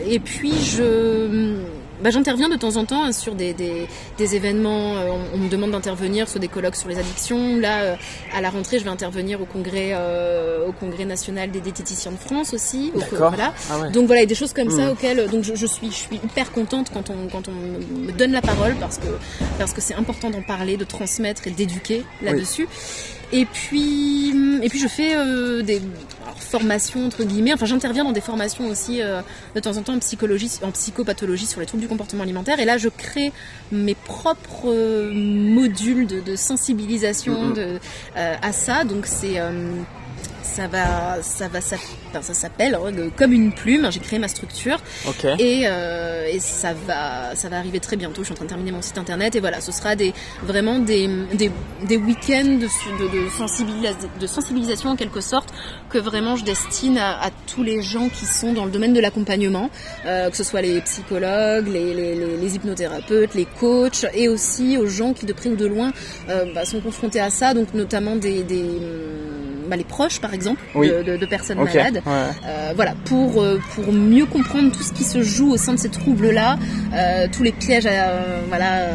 et puis je bah, j'interviens de temps en temps sur des, des, des événements. Euh, on, on, me demande d'intervenir sur des colloques sur les addictions. Là, euh, à la rentrée, je vais intervenir au congrès, euh, au congrès national des diététiciens de France aussi. D'accord. Voilà. Ah ouais. Donc voilà, il y a des choses comme mmh. ça auxquelles donc je, je, suis, je suis hyper contente quand on, quand on me donne la parole parce que parce que c'est important d'en parler, de transmettre et d'éduquer là-dessus. Oui. Et puis, et puis je fais euh, des alors, formations entre guillemets. Enfin, j'interviens dans des formations aussi euh, de temps en temps en psychologie, en psychopathologie sur les troubles du comportement alimentaire. Et là, je crée mes propres euh, modules de, de sensibilisation de, euh, à ça. Donc c'est ça va, ça va, ça, enfin, ça s'appelle hein, comme une plume. J'ai créé ma structure okay. et, euh, et ça va, ça va arriver très bientôt. Je suis en train de terminer mon site internet et voilà, ce sera des vraiment des, des, des week-ends de, de, de, sensibilis de sensibilisation en quelque sorte que vraiment je destine à, à tous les gens qui sont dans le domaine de l'accompagnement, euh, que ce soit les psychologues, les, les, les, les, hypnothérapeutes, les coachs et aussi aux gens qui de près ou de loin euh, bah, sont confrontés à ça, donc notamment des, des bah, les proches par exemple oui. de, de, de, personnes okay. malades. Ouais. Euh, voilà, pour, euh, pour mieux comprendre tout ce qui se joue au sein de ces troubles-là, euh, tous les pièges à, voilà,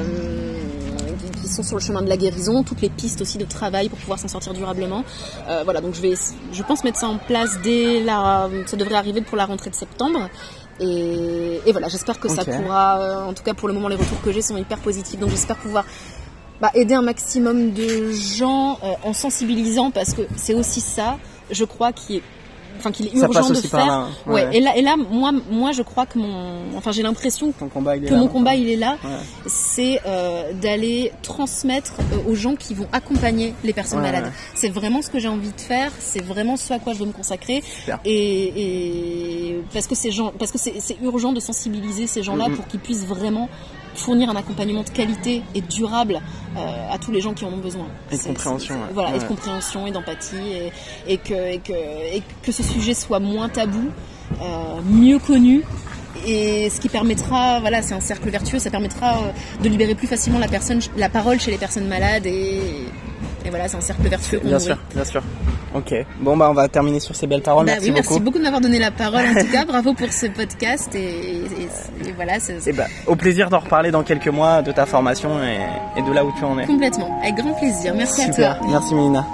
qui sont sur le chemin de la guérison, toutes les pistes aussi de travail pour pouvoir s'en sortir durablement. Euh, voilà, donc je vais, je pense mettre ça en place dès la, ça devrait arriver pour la rentrée de septembre. Et, et voilà, j'espère que okay. ça pourra, en tout cas pour le moment, les retours que j'ai sont hyper positifs, donc j'espère pouvoir bah, aider un maximum de gens euh, en sensibilisant parce que c'est aussi ça, je crois, qui est enfin qu'il est urgent de faire. Là, ouais. ouais. Et là, et là, moi, moi, je crois que mon, enfin, j'ai l'impression que là, mon combat il est là. Ouais. C'est euh, d'aller transmettre euh, aux gens qui vont accompagner les personnes malades. C'est vraiment ce que j'ai envie de faire. C'est vraiment ce à quoi je veux me consacrer. Et, et parce que ces gens, parce que c'est urgent de sensibiliser ces gens-là Mm-hmm. mm -hmm. pour qu'ils puissent vraiment fournir un accompagnement de qualité et durable euh, à tous les gens qui en ont besoin. Et de compréhension. Ouais. Voilà, ouais. et de compréhension et d'empathie et, et, que, et, que, et que ce sujet soit moins tabou, euh, mieux connu et ce qui permettra, voilà, c'est un cercle vertueux, ça permettra euh, de libérer plus facilement la personne, la parole chez les personnes malades et, et voilà, c'est un cercle vertueux. Bien sûr, bien sûr. Ok. Bon bah on va terminer sur ces belles paroles. Bah merci oui, beaucoup. merci beaucoup de m'avoir donné la parole en tout cas. Bravo pour ce podcast et, et, voilà. Et bah, au plaisir d'en reparler dans quelques mois de ta formation et, et, de là où tu en es. Complètement, avec grand plaisir. Merci Super. à toi. Merci Mélina.